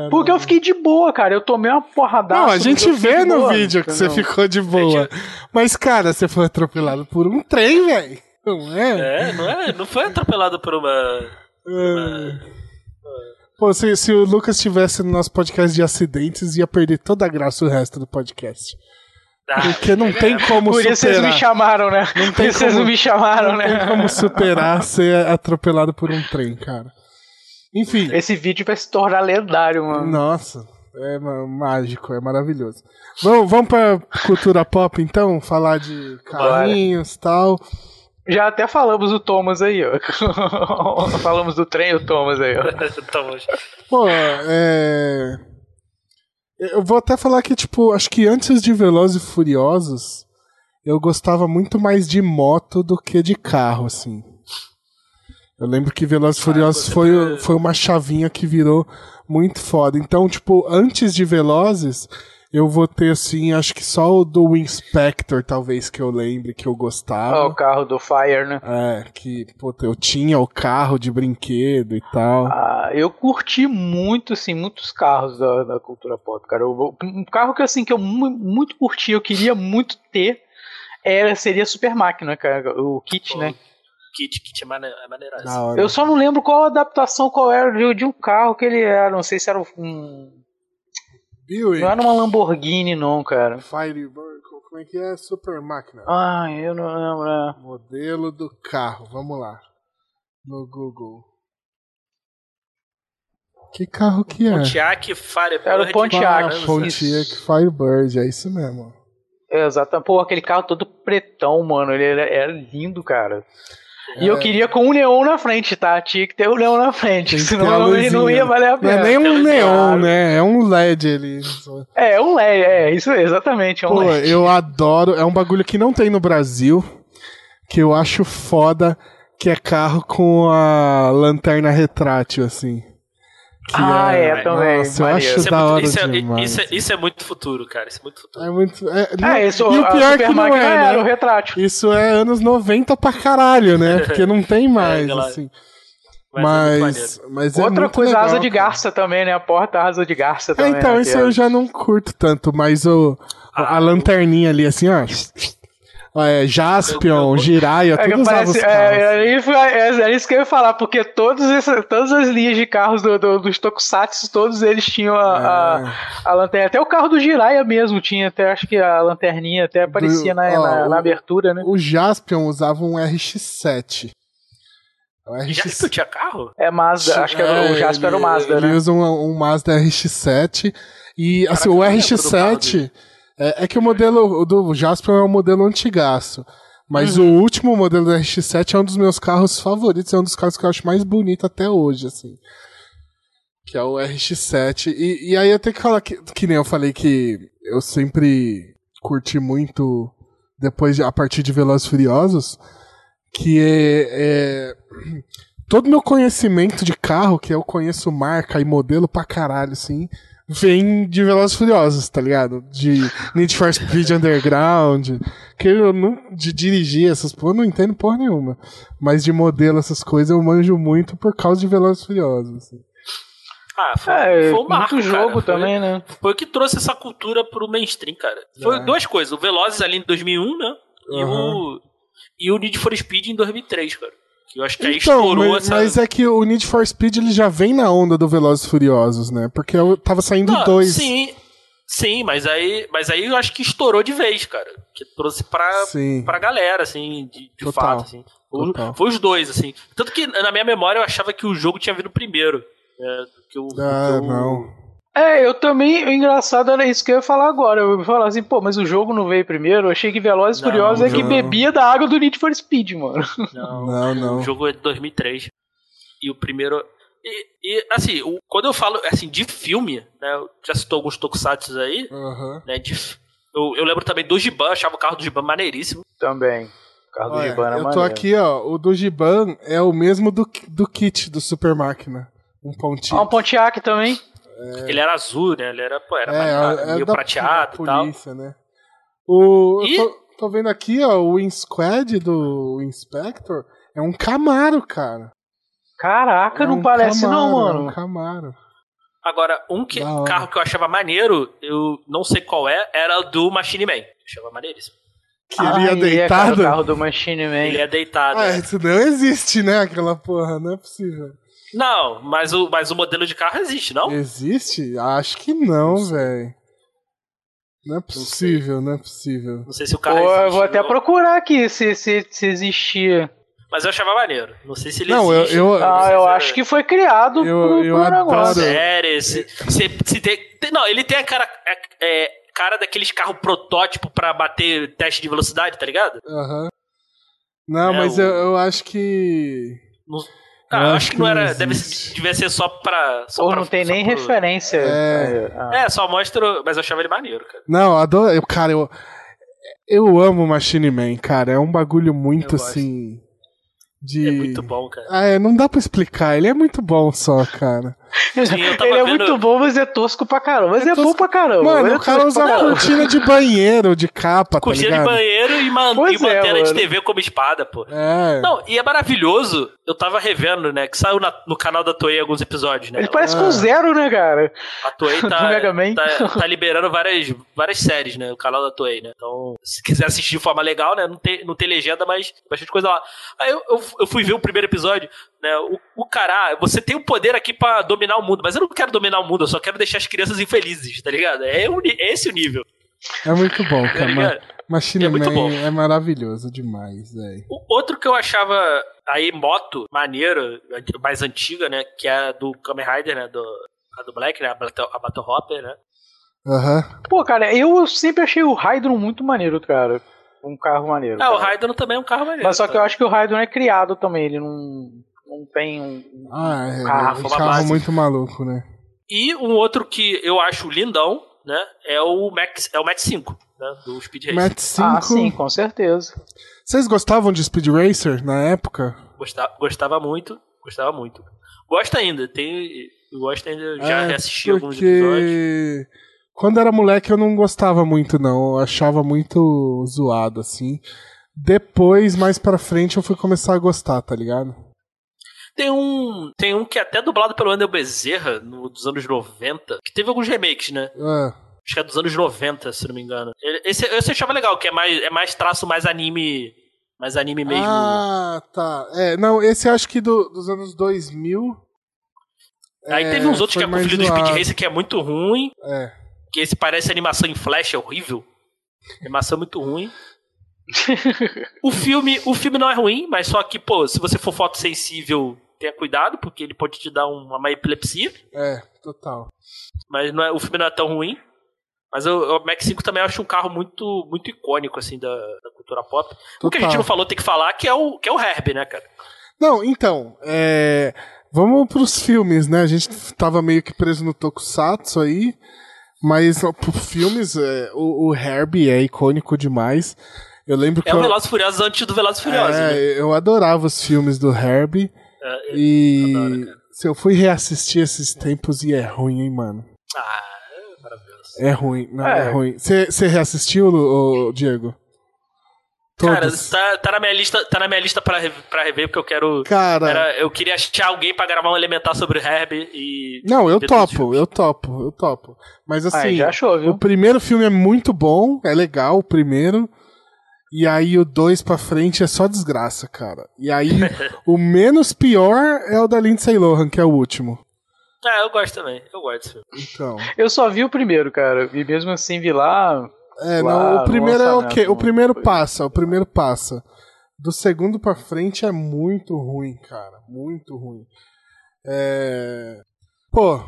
Porque eu fiquei de boa, cara. Eu tomei uma porrada. Não, a gente vê no boa, vídeo que você ficou de boa. Mas, cara, você foi atropelado por um trem, velho. Não é? É, não é? Não foi atropelado por uma. uma... Pô, se, se o Lucas estivesse no nosso podcast de acidentes, ia perder toda a graça o resto do podcast. Porque não tem como Por superar. Por isso vocês me chamaram, né? Não tem como, vocês não me chamaram, não né? Não tem como superar ser atropelado por um trem, cara. Enfim. Esse vídeo vai se tornar lendário, mano. Nossa, é mágico, é maravilhoso. Vamos, vamos pra cultura pop, então? Falar de carrinhos e tal. Já até falamos do Thomas aí, ó. falamos do trem o Thomas aí, ó. Pô, é eu vou até falar que, tipo, acho que antes de Velozes e Furiosos, eu gostava muito mais de moto do que de carro, assim. Eu lembro que Velozes e Furiosos foi, foi uma chavinha que virou muito foda. Então, tipo, antes de Velozes, eu vou ter, assim, acho que só o do Inspector, talvez, que eu lembre, que eu gostava. Oh, o carro do Fire, né? É, que, puta, eu tinha o carro de brinquedo e tal. Ah, eu curti muito, assim, muitos carros da, da cultura pop, cara. Eu, um carro que, assim, que eu muito curti, eu queria muito ter, era, seria Super Máquina, cara. O kit, oh. né? Kit, kit é, maneiro, é Eu só não lembro qual adaptação, qual era de, de um carro que ele era. Não sei se era um Buick. Não era uma Lamborghini, não, cara. Firebird, como é que é? Super máquina. Ah, eu não lembro. É. Modelo do carro, vamos lá. No Google. Que carro que é? Pontiac Firebird. Era o Pontiac. Ah, Pontiac Firebird, é isso mesmo. É, exatamente. Pô, aquele carro todo pretão, mano. Ele era, era lindo, cara. E eu é. queria com um neon na frente, tá? Tinha que ter o um neon na frente, senão não ia valer a pena. Não é nem um neon, né? É um LED ali. É, um LED, é, isso exatamente, é um Pô, LED. eu adoro, é um bagulho que não tem no Brasil, que eu acho foda, que é carro com a lanterna retrátil, assim. Ah, é, é também. Nossa, eu acho isso da hora isso é, demais. Isso é, isso é muito futuro, cara. Isso é muito futuro. É muito. É, é isso, e o pior é que não é, né? era o retrátil. Isso é anos 90 pra caralho, né? Porque não tem é, mais, é, assim. Mas, mas é Outra coisa, legal, asa de garça cara. também, né? A porta asa de garça também. É, então, né? isso eu já não curto tanto, mas o, ah, a lanterninha ali, assim, ó. É, Jaspion, Jiraiya, É, que tudo usava os parece, carros. é, é, isso- é, é isso que eu ia falar, porque todos esse- todas as linhas de carros do, do- dos Tokusatsu, todos eles tinham a, a, É. a lanterna. Até o carro do Jiraiya mesmo tinha, até acho que a lanterninha até aparecia na, ó, na- na o- abertura, né? O Jaspion usava um RX-7. O Já que tu tinha carro? É Mazda, acho que era, É, o Jasper era o ele- Mazda, Ele né? usa um, um Mazda RX-7 e Caraca, assim, o não lembro do carro RX-7 é, é que o modelo do Jasper é um modelo antigaço. Mas o último modelo do RX-7 é um dos meus carros favoritos, é um dos carros que eu acho mais bonito até hoje, assim. Que é o RX-7. E, e aí eu tenho que falar que, que nem eu falei que eu sempre curti muito depois de, a partir de Velozes Furiosos, que é, é todo meu conhecimento de carro, que eu conheço marca e modelo pra caralho, assim, vem de Velozes e Furiosos, tá ligado? De Need for Speed Underground, que eu não, de dirigir essas porra, eu não entendo porra nenhuma. Mas de modelo, essas coisas, eu manjo muito por causa de Velozes e Furiosos, assim. Ah, foi, É, foi um marco, muito cara. jogo Foi- também, né? Foi o que trouxe essa cultura pro mainstream, cara. Foi É. duas coisas. O Velozes ali em 2001, né? E, o, e o Need for Speed em 2003, cara. Eu acho que aí Então, estourou mas, essa... mas é que o Need for Speed ele já vem na onda do Velozes Furiosos, né? Porque eu tava saindo Não, dois. Sim, sim, mas aí, mas aí eu acho que estourou de vez, cara. Que trouxe pra, Sim. pra galera, assim, de, de fato, assim. Foi, foi os dois, assim. Tanto que na minha memória eu achava que o jogo tinha vindo primeiro. É, que o, Ah, que o- não. É, eu também, o engraçado era isso que eu ia falar agora. Eu ia falar assim, pô, mas o jogo não veio primeiro. Eu achei que Velozes e Não, Furiosos é que não. bebia da água do Need for Speed, mano. Não, Não, não. O jogo é de 2003. E o primeiro. E, e, assim, o- quando eu falo assim, de filme, né? Já citou alguns tokusatsu aí, Aham. né? De, eu, eu lembro também do Giban, achava o carro do Giban maneiríssimo. Também. O carro do Olha, Giban era eu tô maneiro. aqui, ó. O do Giban é o mesmo do, do kit do Super Máquina. Um pontinho. Ah, um Pontiac também. Ele era azul, né? Ele era, pô, era é, maneiro, é meio prateado da e tal. polícia, né? O, E- eu tô, tô vendo aqui, ó, o Win Squad do Inspector é um Camaro, cara. Caraca, É não um parece Camaro, não, É mano. um Camaro. Agora, um que, carro que eu achava maneiro, eu não sei qual é, era o do Machine Man. Eu achava maneiríssimo. Que ele ia Ah, é, cara, deitado. o carro do Machine Man. Ele é deitado. Ah, né? isso não existe, né? Aquela porra, não é possível. Não, mas o, mas o modelo de carro existe, não? Existe? Acho que não, velho. Não é possível, não é possível. Não sei se o Pô, carro eu existe. vou até não. procurar aqui se, se, se existia. Mas eu achava maneiro. Não sei se ele Não, eu- existe. eu- não sei Ah, eu é- acho que foi criado Eu- por, eu por adoro. Sério, se, se, se tem, tem- Não, ele tem a cara. É, é, cara daqueles carros protótipo pra bater teste de velocidade, tá ligado? Aham. Não, É, mas o- eu, eu acho que. Não- Eu Ah, eu acho acho que não não era. Deve, devia ser só pra. Só Ou pra- não tem só nem pro- referência. É. Ah. É, só mostra. Mas eu achava ele maneiro, cara. Não, adoro. Eu, cara, eu. Eu amo Machine Man, cara. É um bagulho muito Eu gosto. assim. De... É muito bom, cara. Ah, é, não dá pra explicar. Ele é muito bom só, cara. Sim, Ele é vendo- muito bom, mas é tosco pra caramba. Mas É é, bom tosco- pra caramba. Mano, é o cara usa cortina de banheiro, de capa, tá Cortina de ligado? banheiro e, man, Pois e é, lanterna de. TV como espada, pô. É. Não, e é maravilhoso. Eu tava revendo, né? Que saiu na- no canal da Toei alguns episódios, né? Ele parece Ah. com zero, né, cara? A Toei tá, Do Mega Man. tá, tá liberando várias, várias séries, né? O canal da Toei, né? Então, se quiser assistir de forma legal, né? Não tem, não tem legenda, mas tem bastante coisa lá. Aí eu, eu, eu fui ver o primeiro episódio, né? O, o cara, você tem o poder aqui pra dominar o mundo, mas eu não quero dominar o mundo, eu só quero deixar as crianças infelizes, tá ligado? É, o ni- é esse o nível, É muito bom, tá cara. Ligado? Machine É muito Man bom. é maravilhoso demais, velho. O outro que eu achava aí moto maneira, mais antiga, né? Que é a do Kamen Rider, né? Do, a do Black, né? A Battle, a Battle Hopper, né? Aham. Pô, cara, eu sempre achei o Hydron muito maneiro, cara. Um carro maneiro. Ah, o cara. Raiden também é um carro maneiro. Mas só que eu cara. acho que o Hydron é criado também. Ele não, não tem um. Ah, é. Carro, um uma carro base. muito maluco, né? E um outro que eu acho lindão, né? É o Max, é o Max 5, né? Do Speed Racer. Match 5. Ah, sim, com certeza. Vocês gostavam de Speed Racer na época? Gostava, gostava muito, gostava muito. Gosto ainda, tem, eu gosto ainda, já É, reassisti alguns episódios. Porque quando era moleque eu não gostava muito, não. Eu achava muito zoado, assim. Depois, mais pra frente, eu fui começar a gostar, tá ligado? Tem um, tem um que é até dublado pelo Wendel Bezerra, no, dos anos 90, que teve alguns remakes, né? Ah, Acho que é dos anos 90, se não me engano. Esse, esse eu achava legal, que é mais, é mais traço mais anime. Mais anime mesmo. Ah, tá. É, não, esse eu acho que do, dos anos 2000. Aí é, teve uns outros que é com o foi filho do Speed. Racer que é muito ruim. É. Que esse parece animação em flash, é horrível. Animação muito ruim. o filme, o filme não é ruim, mas só que, pô, se você for fotossensível, tenha cuidado, porque ele pode te dar uma, uma epilepsia. É, total. Mas não é, o filme não é tão ruim. Mas o Max 5 também acho um carro muito, muito icônico, assim, da, da cultura pop. O que a gente Total. não falou, tem que falar, que é o, que é o Herbie, né, cara? Não, então, é, vamos pros filmes, né? A gente tava meio que preso no Tokusatsu aí, mas ó, por filmes, é, o, o Herbie é icônico demais. Eu lembro que É o Velozes Furiosos antes do Velozes e Furiosos, é, né? eu adorava os filmes do Herbie É, e adoro, cara. se eu fui reassistir esses tempos e é ruim, hein, mano. Ah, é maravilhoso. É ruim, não, é, É. ruim. Você reassistiu, ô, Diego? Cara, Todos. tá, tá na minha lista, tá na minha lista pra, pra rever, porque eu quero. Cara, era- eu queria achar alguém pra gravar um elementar sobre o Herbie e. não, eu topo, eu topo, eu topo. Mas Ah, assim, já achou, O primeiro filme é muito bom, é legal o primeiro. E aí o dois pra frente é só desgraça, cara. E aí o menos pior é o da Lindsay Lohan, que é o último. É, eu gosto também. Eu gosto desse filme. Então. Eu só vi o primeiro, cara. E mesmo assim vi lá. É, Lá não, o primeiro é ok. O não primeiro foi. passa, o primeiro passa. Do segundo pra frente é muito ruim, cara. Muito ruim. É. Pô,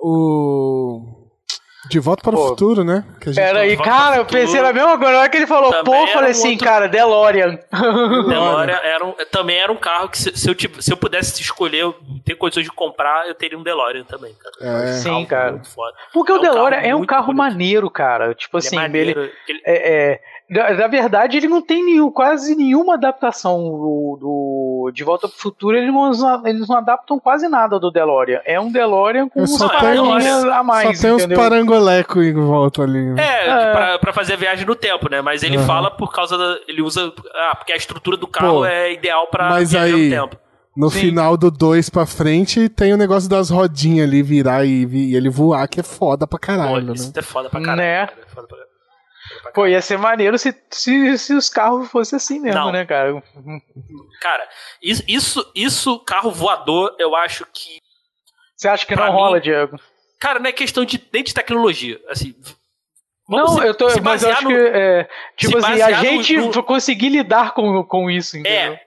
o. De volta para o Pô, futuro, né? Que a gente Pera aí, cara, eu pensei na mesma coisa. Na hora que ele falou, Também pô, eu era falei um assim, outro- cara, DeLorean. DeLorean era um, também era um carro que, se, se eu, se eu pudesse escolher, eu ter condições de comprar, eu teria um DeLorean também, cara. É. Sim, carro cara. Porque É o DeLorean é um carro bonito. maneiro, cara. Tipo Ele assim, é ele, maneiro, ele- é, é, na, na verdade, ele não tem nenhum, quase nenhuma adaptação do, do De Volta pro Futuro. Eles não, eles não adaptam quase nada do DeLorean. É um DeLorean com É uns só tem paradinhas uns- a mais, Só tem uns entendeu? parangoleco em volta ali. né? É, É. Pra, pra fazer a viagem no tempo, né? Mas ele fala por causa da. Ele usa. Ah, porque a estrutura do carro Pô, é ideal pra mas viajar aí- no tempo. No Sim. final do 2 pra frente, tem o negócio das rodinhas ali virar e, e ele voar, que é foda pra Pô, caralho, isso né? é foda pra caralho. Né? cara, é foda pra- foda pra Pô, ia ser maneiro se, se, se os carros fossem assim mesmo, Não. né, cara? Cara, isso, isso, isso, carro voador, eu acho que. Você acha que não mim- rola, Diego? Cara, não é questão de, nem de tecnologia. Assim. vamos Não, se- eu tô. Mas eu acho no- que. É, tipo assim, a basear no- gente no- conseguir lidar com, com isso, entendeu? É.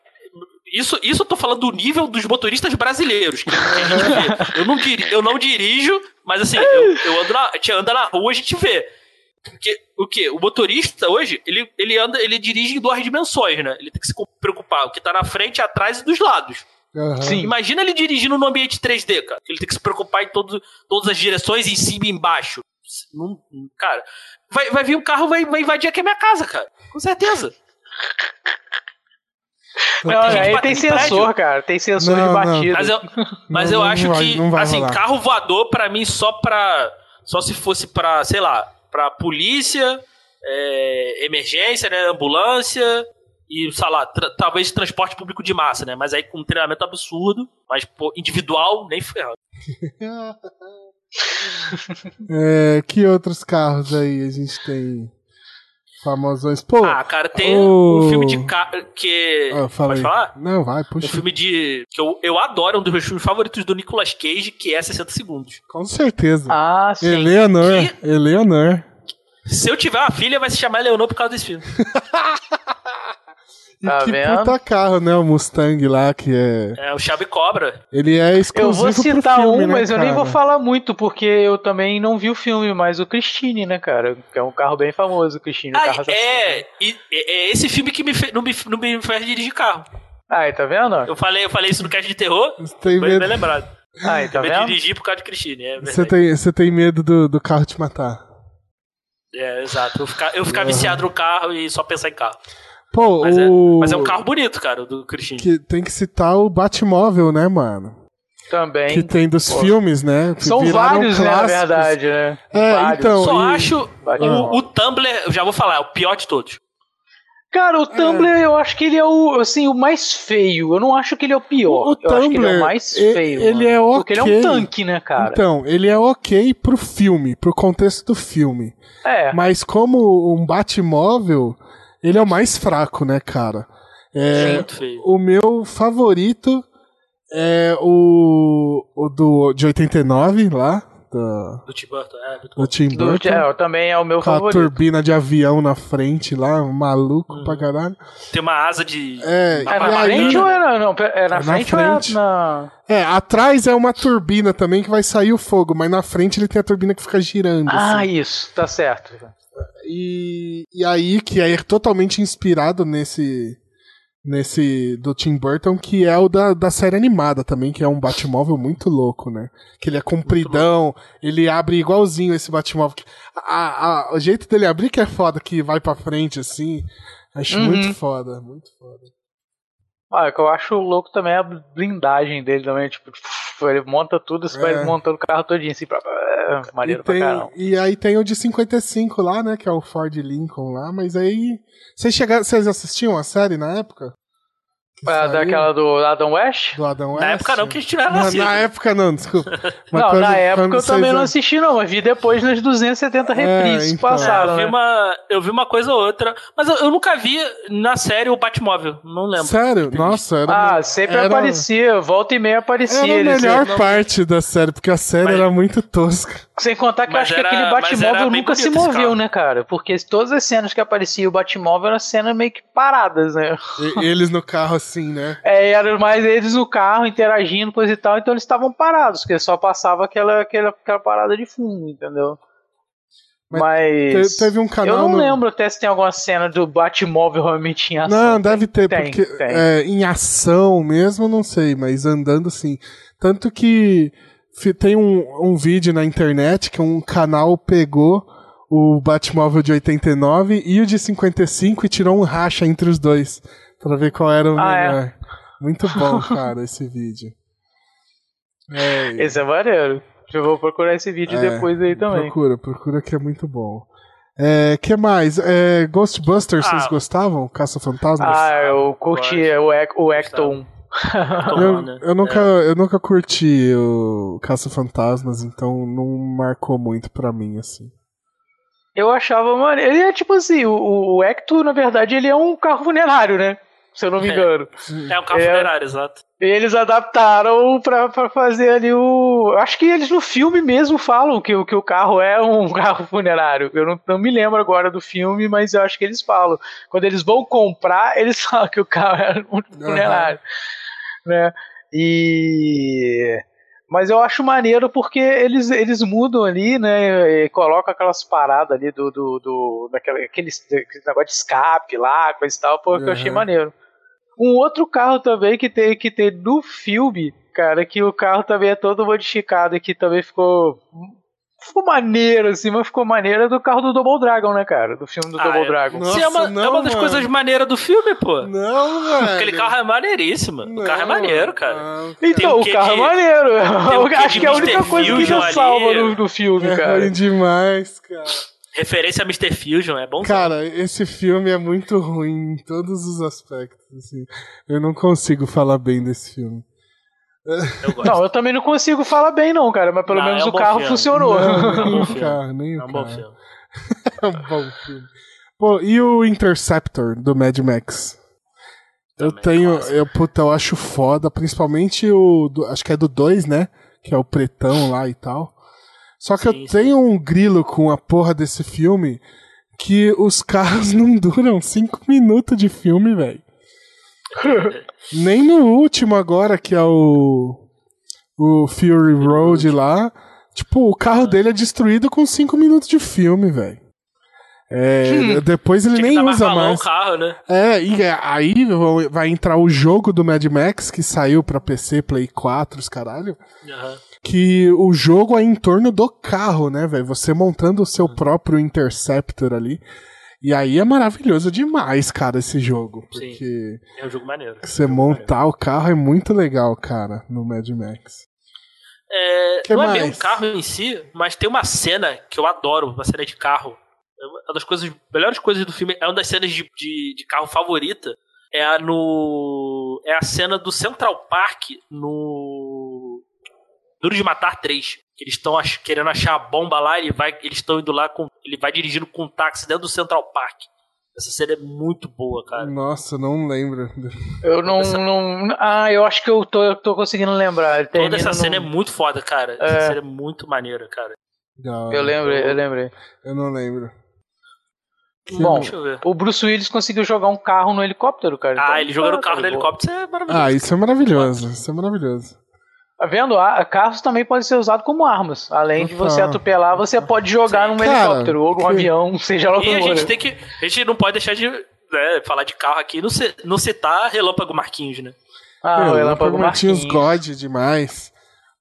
Isso, isso eu tô falando do nível dos motoristas brasileiros. que- que a gente vê. Eu, não eu não dirijo, mas assim, eu, eu ando na, a gente anda na rua, a gente vê. Porque, o que? O motorista hoje, ele, ele anda, ele dirige em duas dimensões, né? Ele tem que se preocupar o que tá na frente, atrás e dos lados. Sim. Imagina ele dirigindo no ambiente 3D, cara. Ele tem que se preocupar em todo, todas as direções, em cima e embaixo. Não- cara, vai, vai vir um carro, vai, vai invadir aqui a minha casa, cara. Com certeza. Não, aí tem em sensor, prédio. cara. Tem sensor Não, de não. batida. Mas eu, mas Não, eu não acho vai- que, assim, rolar. carro voador, pra mim, só pra. Só se fosse pra, sei lá, pra polícia, é, emergência, né? Ambulância e, sei lá, tra- talvez transporte público de massa, né? Mas aí com um treinamento absurdo, mas pô, individual, nem ferrando. É, que outros carros aí a gente tem famosões? Pô, Ah, cara, tem o- um filme de carro que. ah, fala Pode aí. falar? Não, vai, Um puxa. filme de. que eu, eu adoro, um dos meus filmes favoritos do Nicolas Cage, que é 60 segundos. Com certeza. Ah, sim. Eleanor, Que- Eleanor. Se eu tiver uma filha, vai se chamar Leonor por causa desse filme. E Tá que vendo? puta carro, né? O Mustang lá, que é. É o Chave Cobra. Ele é Eu exclusivo vou citar pro filme, um, né, mas eu nem cara? vou falar muito, porque eu também não vi o filme, mas o Christine, né, cara? Que é um carro bem famoso, o Christine. o Ah, carro assassino. é, e- é, é esse filme que me fe- não, me, não me faz dirigir carro. Aí, tá vendo? Eu falei, eu falei isso no cast de terror, tem bem, medo, bem lembrado. Aí, tá eu vendo? dirigi por causa de Cristine, é você tem, você tem medo do, do carro te matar. É, exato. Eu ficar, eu ficar viciado no carro e só pensar em carro. Pô, Mas, é, o. mas é um carro bonito, cara, o do Cristine. Que tem que citar o Batmóvel, né, mano? Também. Que tem dos Pô. filmes, né? que São vários, né, na clássicos. verdade, né? É, Vários. então- Só e- acho o, o Tumblr, eu já vou falar, é o pior de todos. Cara, o Tumblr eu acho que ele é o, assim, o mais feio. Eu não acho que ele é o pior. O, o eu acho que ele é Tumblr, o mais feio. ele mano. é ok. Porque ele é um tanque, né, cara? Então, ele é ok pro filme, pro contexto do filme. é. Mas como um Batmóvel, ele é o mais fraco, né, cara? É, o meu favorito é o, o do, de 89, lá, do, Do Tim Burton, é, do Tim Do, Burton. é, também é o meu com a favorito. turbina de avião na frente lá, um maluco Uhum. pra caralho. Tem uma asa de. É, É na aí- frente ou é na, não, é na, na frente, frente. ou é na... É, atrás é uma turbina também que vai sair o fogo, mas na frente ele tem a turbina que fica girando. Ah, assim. isso, tá certo. E, e aí, que é totalmente inspirado nesse. Nesse do Tim Burton, que é o da, da série animada também, que é um Batmóvel muito louco, né? Que ele é compridão, ele abre igualzinho esse Batmóvel. A, a- o jeito dele abrir que é foda, que vai pra frente assim. Acho Uhum. muito foda, muito foda. Ah, o que eu acho louco também é a blindagem dele também, tipo, ele monta tudo, você É. vai montando o carro todinho assim, pra... maneiro e, tem, pra caramba. e aí tem o de 55 lá, né? Que é o Ford Lincoln lá, mas aí. Vocês chegaram. Vocês assistiam a série na época? Que É, saiu? daquela do Adam West? Do Adam Na West? época não, que a gente não era Na, nascido. na época não, desculpa. Mas não, quando- na época eu também vocês- não assisti não, mas vi depois nas 270 reprises que então. É, passaram, eu, vi né? uma, eu vi uma coisa ou outra, mas eu, eu nunca vi na série o Batmóvel, não lembro. Sério? Nossa, era. Ah, sempre era, aparecia, volta e meia aparecia. Era a eles- melhor não- parte da série, porque a série Mas- era muito tosca. Sem contar que eu Mas acho que era- aquele mas era Batmóvel nunca se moveu, né, cara? Porque todas as cenas que aparecia o Batmóvel eram cenas meio que paradas, né? E- eles no carro assim, né? É, eram mais eles no carro interagindo, coisa e tal, então eles estavam parados, porque só passava aquela, aquela, aquela parada de fundo, entendeu? Mas Mas. Te- teve um canal. eu não no- lembro até se tem alguma cena do Batmóvel realmente em ação. Não, deve ter, Tem, porque tem. é, em ação mesmo, não sei, mas andando sim. Tanto que tem um, um vídeo na internet que um canal pegou o Batmóvel de 89 e o de 55 e tirou um racha entre os dois. Pra ver qual era o Ah, é? melhor. Muito bom, cara, esse vídeo. É, Esse é maneiro. Eu vou procurar esse vídeo É, depois aí também. Procura, procura que é muito bom. É, que mais? É, Ghostbusters, Ah. vocês gostavam? Caça-Fantasmas? Ah, eu curti o, o Ecton. Eu, né? eu nunca, É. eu nunca curti o Caça-Fantasmas, então não marcou muito pra mim, assim. Eu achava maneiro. Ele é tipo assim, o, o Ecto, na verdade, ele é um carro funerário, né? Se eu não me É. engano. É um carro É. funerário, exato. Eles adaptaram pra, pra fazer ali o. Acho que eles no filme mesmo falam que, o- que o carro é um carro funerário. Eu não, não me lembro agora do filme, mas eu acho que eles falam. Quando eles vão comprar, eles falam que o carro é um funerário. Né? E. Mas eu acho maneiro porque eles, eles mudam ali, né? E colocam aquelas paradas ali do. do, do daquela, aquele, negócio de escape lá, coisa e tal, pô, que eu achei Uhum. maneiro. Um outro carro também que tem, que tem no filme, cara, que o carro também é todo modificado e que também ficou. Ficou maneiro, assim, mas ficou maneiro é do carro do Double Dragon, né, cara? Do filme do Ah, Double é. Dragon. Nossa, Sim, é uma, é não, uma das mano. coisas maneiras do filme, pô. Não, velho. Aquele carro é maneiríssimo. o carro é maneiro, cara. Não, Tem Então, um o carro de- é maneiro. um acho que é a única Mr. coisa que Fusion não ali. salva no, no filme, É cara. ruim demais, cara. Referência a Mr. Fusion, é bom? Cara, esse filme é muito ruim em todos os aspectos. assim. Eu não consigo falar bem desse filme. Eu. Não, eu também não consigo falar bem, não, cara, mas pelo Não, menos é um o bom carro filme. funcionou. Não, É um nem bom o filme. carro, nem o é um bom carro. filme. É um bom filme. Pô, e o Interceptor do Mad Max? Eu Também, tenho, clássico. eu, puta, eu acho foda, principalmente o, do- acho que é do 2, né? Que é o pretão lá e tal. Só que Sim, eu sim. tenho um grilo com a porra desse filme que os carros não duram 5 minutos de filme, velho. Nem no último agora, que é o. O Fury Road lá. Tipo, o carro dele é destruído com 5 minutos de filme, velho. É, depois ele nem usa mais. carro, né? É, e é- aí vai entrar o jogo do Mad Max, que saiu pra PC, Play 4, os caralho. Aham. Que o jogo é em torno do carro, né, velho? Você montando o seu próprio Interceptor ali. E aí é maravilhoso demais, cara, esse jogo. Sim. Porque É um jogo maneiro. você É um jogo maneiro. montar o carro é muito legal, cara, no Mad Max. É, não é mais? bem um carro em si, mas tem uma cena que eu adoro, uma cena de carro. Uma das coisas, melhores coisas do filme é uma das cenas de, de, de carro favorita. É a no. É a cena do Central Park no. Duro de Matar 3. Que eles estão querendo achar a bomba lá, ele vai, eles estão indo lá com. Ele vai dirigindo com um táxi dentro do Central Park. Essa cena é muito boa, cara. Nossa, não lembro. Eu não, essa... não. Ah, eu acho que eu tô, eu tô conseguindo lembrar. Toda essa cena é muito foda, cara. Essa é. cena é muito maneira, cara. Não, eu lembrei, eu lembrei. Eu não lembro. Bom, o Bruce Willis conseguiu jogar um carro no helicóptero, cara. Ah, então, ele jogando o carro no helicóptero, isso é maravilhoso. Ah, isso é maravilhoso. Isso é maravilhoso. Tá vendo? Carros também podem ser usados como armas. Além de você atropelar, você pode jogar Sim. num Cara, helicóptero ou num que... avião, seja lá o que for. a gente tem que. A gente não pode deixar de né, falar de carro aqui não, não citar Relâmpago Marquinhos, né? Ah, Meu, Relâmpago Marquinhos. God demais.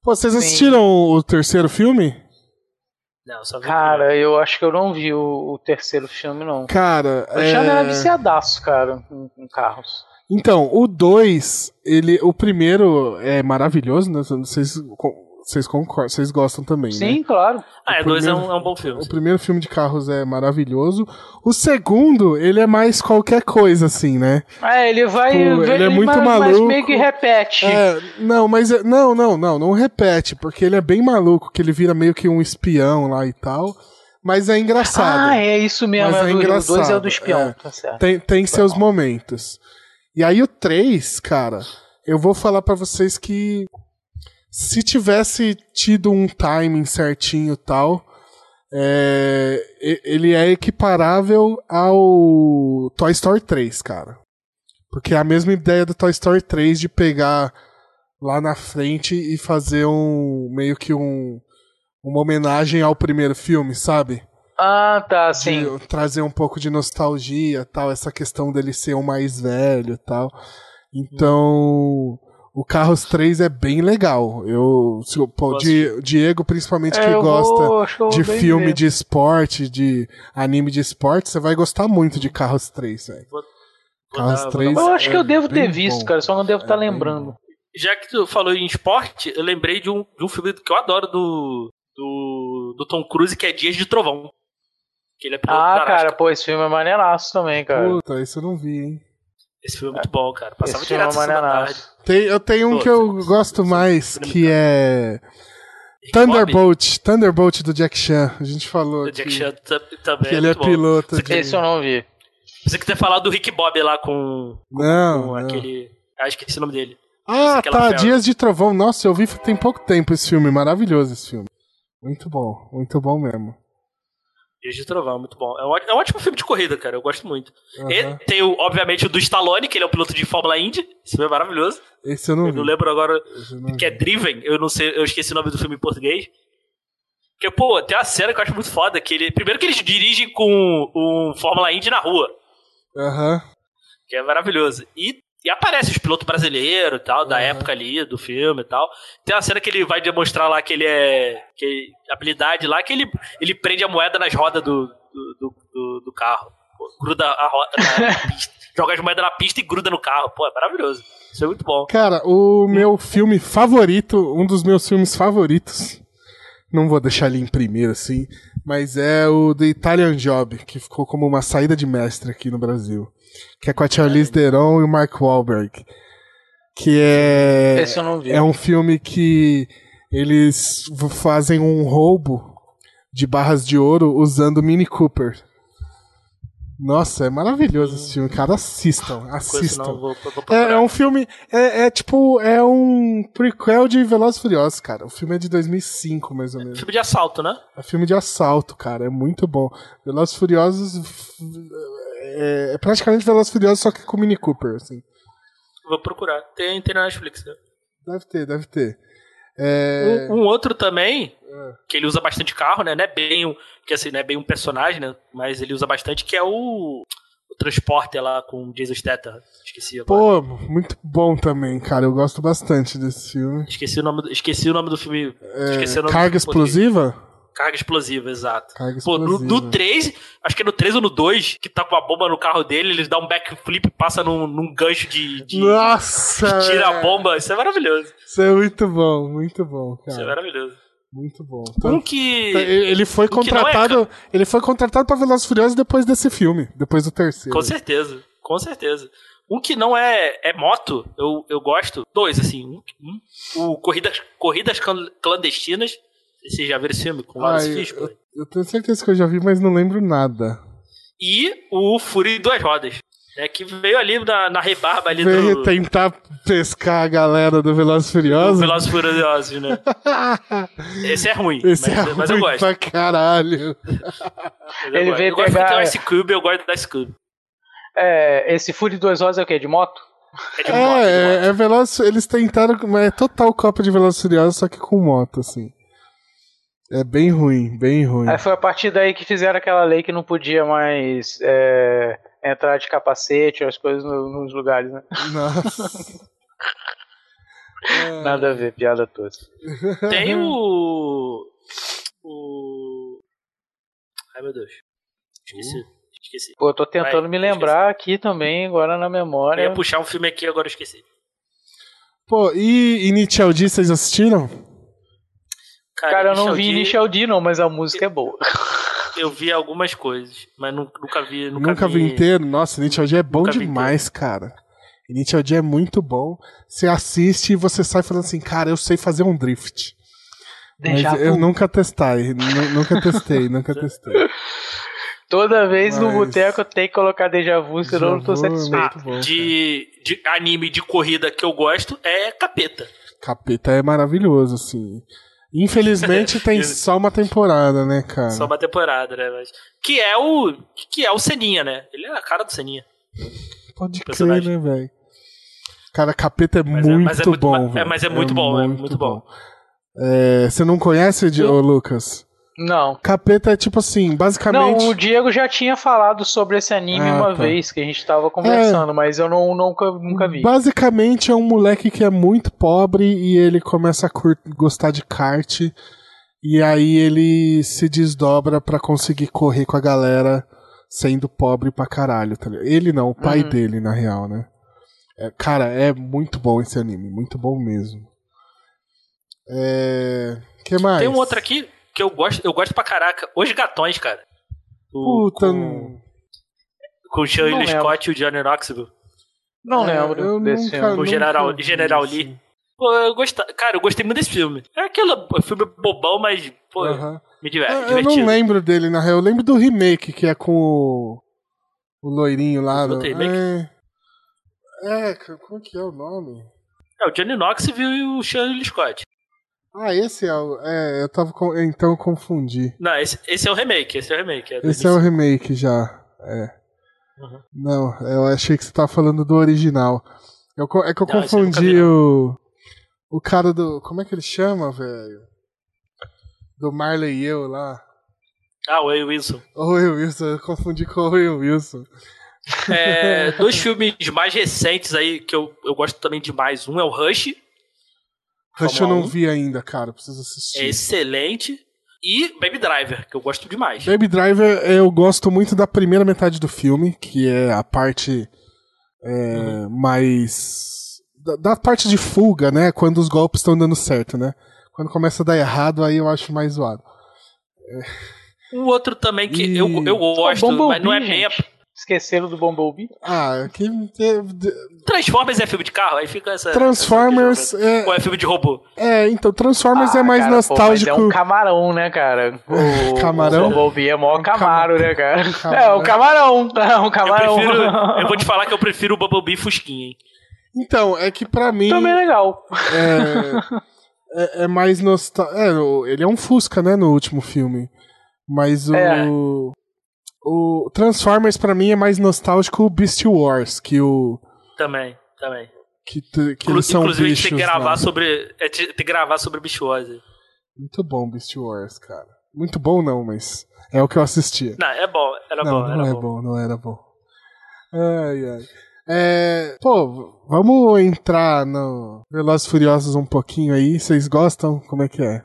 Pô, vocês assistiram Sim. o terceiro filme? Não, só vi Cara, eu acho que eu não vi o, o terceiro filme, não. Cara, o é... era viciadaço, cara, em, em carros. Então, o 2, ele, o primeiro é maravilhoso, né? Vocês, vocês concordam, vocês gostam também, Sim, né? Sim, claro. Ah, é, dois é um, é um bom filme. O primeiro filme de carros é maravilhoso. O segundo, ele é mais qualquer coisa, assim, né? É, ele vai. Tipo, ele, ele é muito maluco. Mas meio que repete. É, não, mas. É, não, não, não, não repete, porque ele é bem maluco, que ele vira meio que um espião lá e tal. Mas é engraçado. Ah, é isso mesmo. Mas é, é do, engraçado. O dois é o do espião, é, tá certo. Tem, tem seus bom. momentos. E aí o 3, cara, eu vou falar para vocês que se tivesse tido um timing certinho tal, é, ele é equiparável ao Toy Story 3, cara. Porque é a mesma ideia do Toy Story 3 de pegar lá na frente e fazer um meio que um uma homenagem ao primeiro filme, sabe? Ah, tá, sim. De trazer um pouco de nostalgia, tal, essa questão dele ser o mais velho, tal. Então, o Carros 3 é bem legal. Eu, se, pô, Diego, principalmente, é, que gosta vou, de filme ver. de esporte, de anime de esporte, você vai gostar muito de Carros 3, velho. Carros dar, 3 Eu acho que eu é devo ter visto, bom. cara, só não devo estar é tá lembrando. Já que tu falou em esporte, eu lembrei de um, de um filme que eu adoro do, do, do Tom Cruise, que é Dias de Trovão. Que ele é ah, cara, pô, esse filme é maneiraço também, cara. Puta, isso eu não vi, hein. Esse filme é muito bom, cara. Passava esse direto filme é maneiraço. Tem, eu tenho um Pô, que eu gosto mais, que é... Thunderbolt, Thunderbolt do Jack Chan. A gente falou. O Jack Chan também. Que ele é piloto. De... Esse eu não vi. Você que ter falado do Rick Bob lá com. Não. Com não. aquele. Acho que esse é o nome dele. Ah, tá. Dias de Trovão. Nossa, eu vi tem pouco tempo esse filme. Maravilhoso esse filme. Muito bom. Muito bom mesmo. Dias de Trovão, muito bom. É um, é um ótimo filme de corrida, cara. Eu gosto muito. Uhum. E tem, o, obviamente, o do Stallone, que ele é um piloto de Fórmula Indy. Esse filme é maravilhoso. Esse eu não eu vi. não lembro agora não que é vi. é Driven. Eu não sei, eu esqueci o nome do filme em português. Porque, pô, tem uma cena que eu acho muito foda. Que ele, primeiro que eles dirigem com um Fórmula Indy na rua. Aham. Uhum. Que é maravilhoso. E e aparece os pilotos brasileiros e tal, da uhum. época ali, do filme e tal. Tem uma cena que ele vai demonstrar lá que ele é. Que, habilidade lá, que ele, ele prende a moeda nas rodas do, do, do, do carro. Gruda a roda na pista. Joga as moedas na pista e gruda no carro. Pô, é maravilhoso. Isso é muito bom. Cara, o meu filme favorito, um dos meus filmes favoritos. Não vou deixar ele em primeiro, assim. Mas é o The Italian Job, que ficou como uma saída de mestre aqui no Brasil que é com a Charlize Theron e o Mark Wahlberg. Que é. Esse eu não vi. É um filme que eles fazem um roubo de barras de ouro usando Mini Cooper. Nossa, é maravilhoso esse filme, cara. Assistam, assistam. Não, vou, vou é, é, um filme. É, é, tipo. É um prequel de Velozes Furiosos, cara. O filme é de 2005, mais ou menos. É filme de assalto, né? É filme de assalto, cara. É muito bom. Velozes Furiosos é, é praticamente Velozes Furiosos, só que com Mini Cooper, assim. Vou procurar. Tem, tem na Netflix, né? Deve ter, deve ter. É... Um, um, outro também, é. que ele usa bastante carro, né? Não é bem um, que assim, não é bem um personagem, né? Mas ele usa bastante, que é o, o Transporter lá com Jason Statham. Esqueci agora. Pô, muito bom também, cara. Eu gosto bastante desse filme. Esqueci o nome do, esqueci o nome do filme. É, esqueci o nome Carga Explosiva? Carga explosiva, exato. Carga Pô, explosiva. No, no 3, acho que é no 3 ou no 2, que tá com a bomba no carro dele, eles dão um backflip e passa num, num gancho de, de. Nossa! tira a bomba. Isso é maravilhoso. Isso é muito bom, muito bom, cara. Isso é maravilhoso. Muito bom. Um Então, que. ele foi um é contratado, ele foi contratado pra Velozes Furiosos depois desse filme, depois do terceiro. Com certeza, com certeza. Um que não é, é moto, eu, eu gosto. Dois, assim. Um, um, o Corridas, Corridas Clan- Clandestinas. Vocês já viram esse filme com o Wallace Fishburne? Eu tenho certeza que eu já vi, mas não lembro nada. E o Fúria em Duas Rodas. Né, que veio ali na, na rebarba ali Veio do, tentar pescar a galera do Velozes Furiosos. Velozes e Furiosos, né? Esse é ruim, Esse mas, é mas eu gosto. pra caralho. Eu Ele gosto. veio eu gosto pegar- porque tem o Ice Cube, eu gosto da Ice Cube. É, esse Fury Duas Horas é o quê? De moto? É de moto, de moto. É, é, é Velozes, eles tentaram, mas é total cópia de Velozes Furiosos, só que com moto, assim. É bem ruim, bem ruim. Aí foi a partir daí que fizeram aquela lei que não podia mais é, entrar de capacete, as coisas no- nos lugares, né? Nossa. É, Nada a ver, piada toda. Tem o. O. Ai meu Deus. Esqueci. Esqueci. Pô, eu tô tentando Vai, me lembrar aqui também, agora na Eu memória. ia puxar um filme aqui agora eu esqueci. Pô, e Initial D, vocês assistiram? Cara, eu não vi D, Initial D não, mas a música é boa. Eu vi algumas coisas, mas nu- nunca vi. Nunca, Nunca, vi inteiro. Nossa, Initial D é bom Nunca vi demais, cara. Initial D é muito bom. Você assiste e você sai falando assim, cara, eu sei fazer um drift. Mas Déjà eu nunca testei, nu- nunca testei, nunca testei. Toda vez no Mas- boteco eu tenho que colocar Deja Vu, senão eu não tô é satisfeito. muito bom, De, de anime de corrida que eu gosto é Capeta. Capeta é maravilhoso, assim. Infelizmente tem só uma temporada, né, cara? Só uma temporada, né? Mas, que é o. Que é o Seninha, né? Ele é a cara do Seninha. Pode crer, né, velho? Cara, Capeta é, Mas é- muito, mas é muito bom, é, velho. mas é muito bom, é muito bom. É, você não conhece, Eu- ô, Lucas? Não. Capeta é tipo assim, basicamente... Não, o Diego já tinha falado sobre esse anime Ah, uma tá. vez que a gente tava conversando, mas eu não, nunca, nunca vi. Basicamente é um moleque que é muito pobre e ele começa a cur- gostar de kart e aí ele se desdobra pra conseguir correr com a galera sendo pobre pra caralho, tá ligado? Ele não, o pai Uhum. dele, na real, né? É, cara, é muito bom esse anime, muito bom mesmo. É... que mais? Tem um outro aqui que eu gosto, eu gosto pra caraca. Os Gatões, cara. O- Puta, com, com o Shirley lembro. Scott e o Johnny Knoxville. Não É, lembro eu desse nunca- filme. O General- General. Lee. Pô, eu gostei, cara, eu gostei muito desse filme. É aquele filme bobão, mas, pô, Aham. me diverte, Eu- divertido. não lembro dele, na real. Eu lembro do remake, que é com o, o loirinho lá. Remake? É... é, como que é o nome? É, o Johnny Knoxville e o Shirley Scott. Ah, esse é o. É, eu tava. com- Então eu confundi. Não, esse, esse é o remake, esse é o remake. É Esse é o remake já. É. Uhum. Não, eu achei que você tava falando do original. Eu é que eu Não, eu confundi vi, o. O cara do. Como é que ele chama, velho? Do Marley e eu lá. Ah, o Will Wilson. Owen Wilson, eu confundi com o Owen Wilson. É, dois filmes mais recentes aí que eu, eu gosto também demais. Um é o Rush, Rush eu não 1. vi ainda, cara. Preciso assistir. é excelente. E Baby Driver, que eu gosto demais. Baby Driver, eu gosto muito da primeira metade do filme, que é a parte é, mais. Da, da parte de fuga, né? Quando os golpes estão dando certo, né? Quando começa a dar errado, aí eu acho mais zoado. Um outro também que E- eu, eu gosto, Bumblebee, mas não é bem. Esqueceram do Bumblebee? Ah, que. Transformers é filme de carro? Aí fica essa. Transformers essa- é. Ou é filme de robô? É, então, Transformers Ah, é mais cara, pô, nostálgico. mas é um camarão, né, cara? O, Camarão? O Bumblebee é mó Um camaro, né, cara? camarão. É, um camarão. É um Eu, camarão. prefiro, eu vou te falar que eu prefiro o Bumblebee Fusquinha, hein? Então, é que pra mim. Também é legal. é, é, é mais nostálgico. É, o- ele é um Fusca, né, no último filme. Mas o. É. O Transformers pra mim é mais nostálgico o Beast Wars, que o. Também, também. Que, que Inclu- eles são Inclusive, a gente bichos tem que gravar lá. sobre. É, tem que gravar sobre bichose. Muito bom Beast Wars, cara. Muito bom não, mas é o que eu assistia. Não, é bom, era não, bom, não era é bom. bom. não era bom. Ai, ai. É, pô, vamos entrar no Velozes Furiosos um pouquinho aí. Vocês gostam? Como é que é?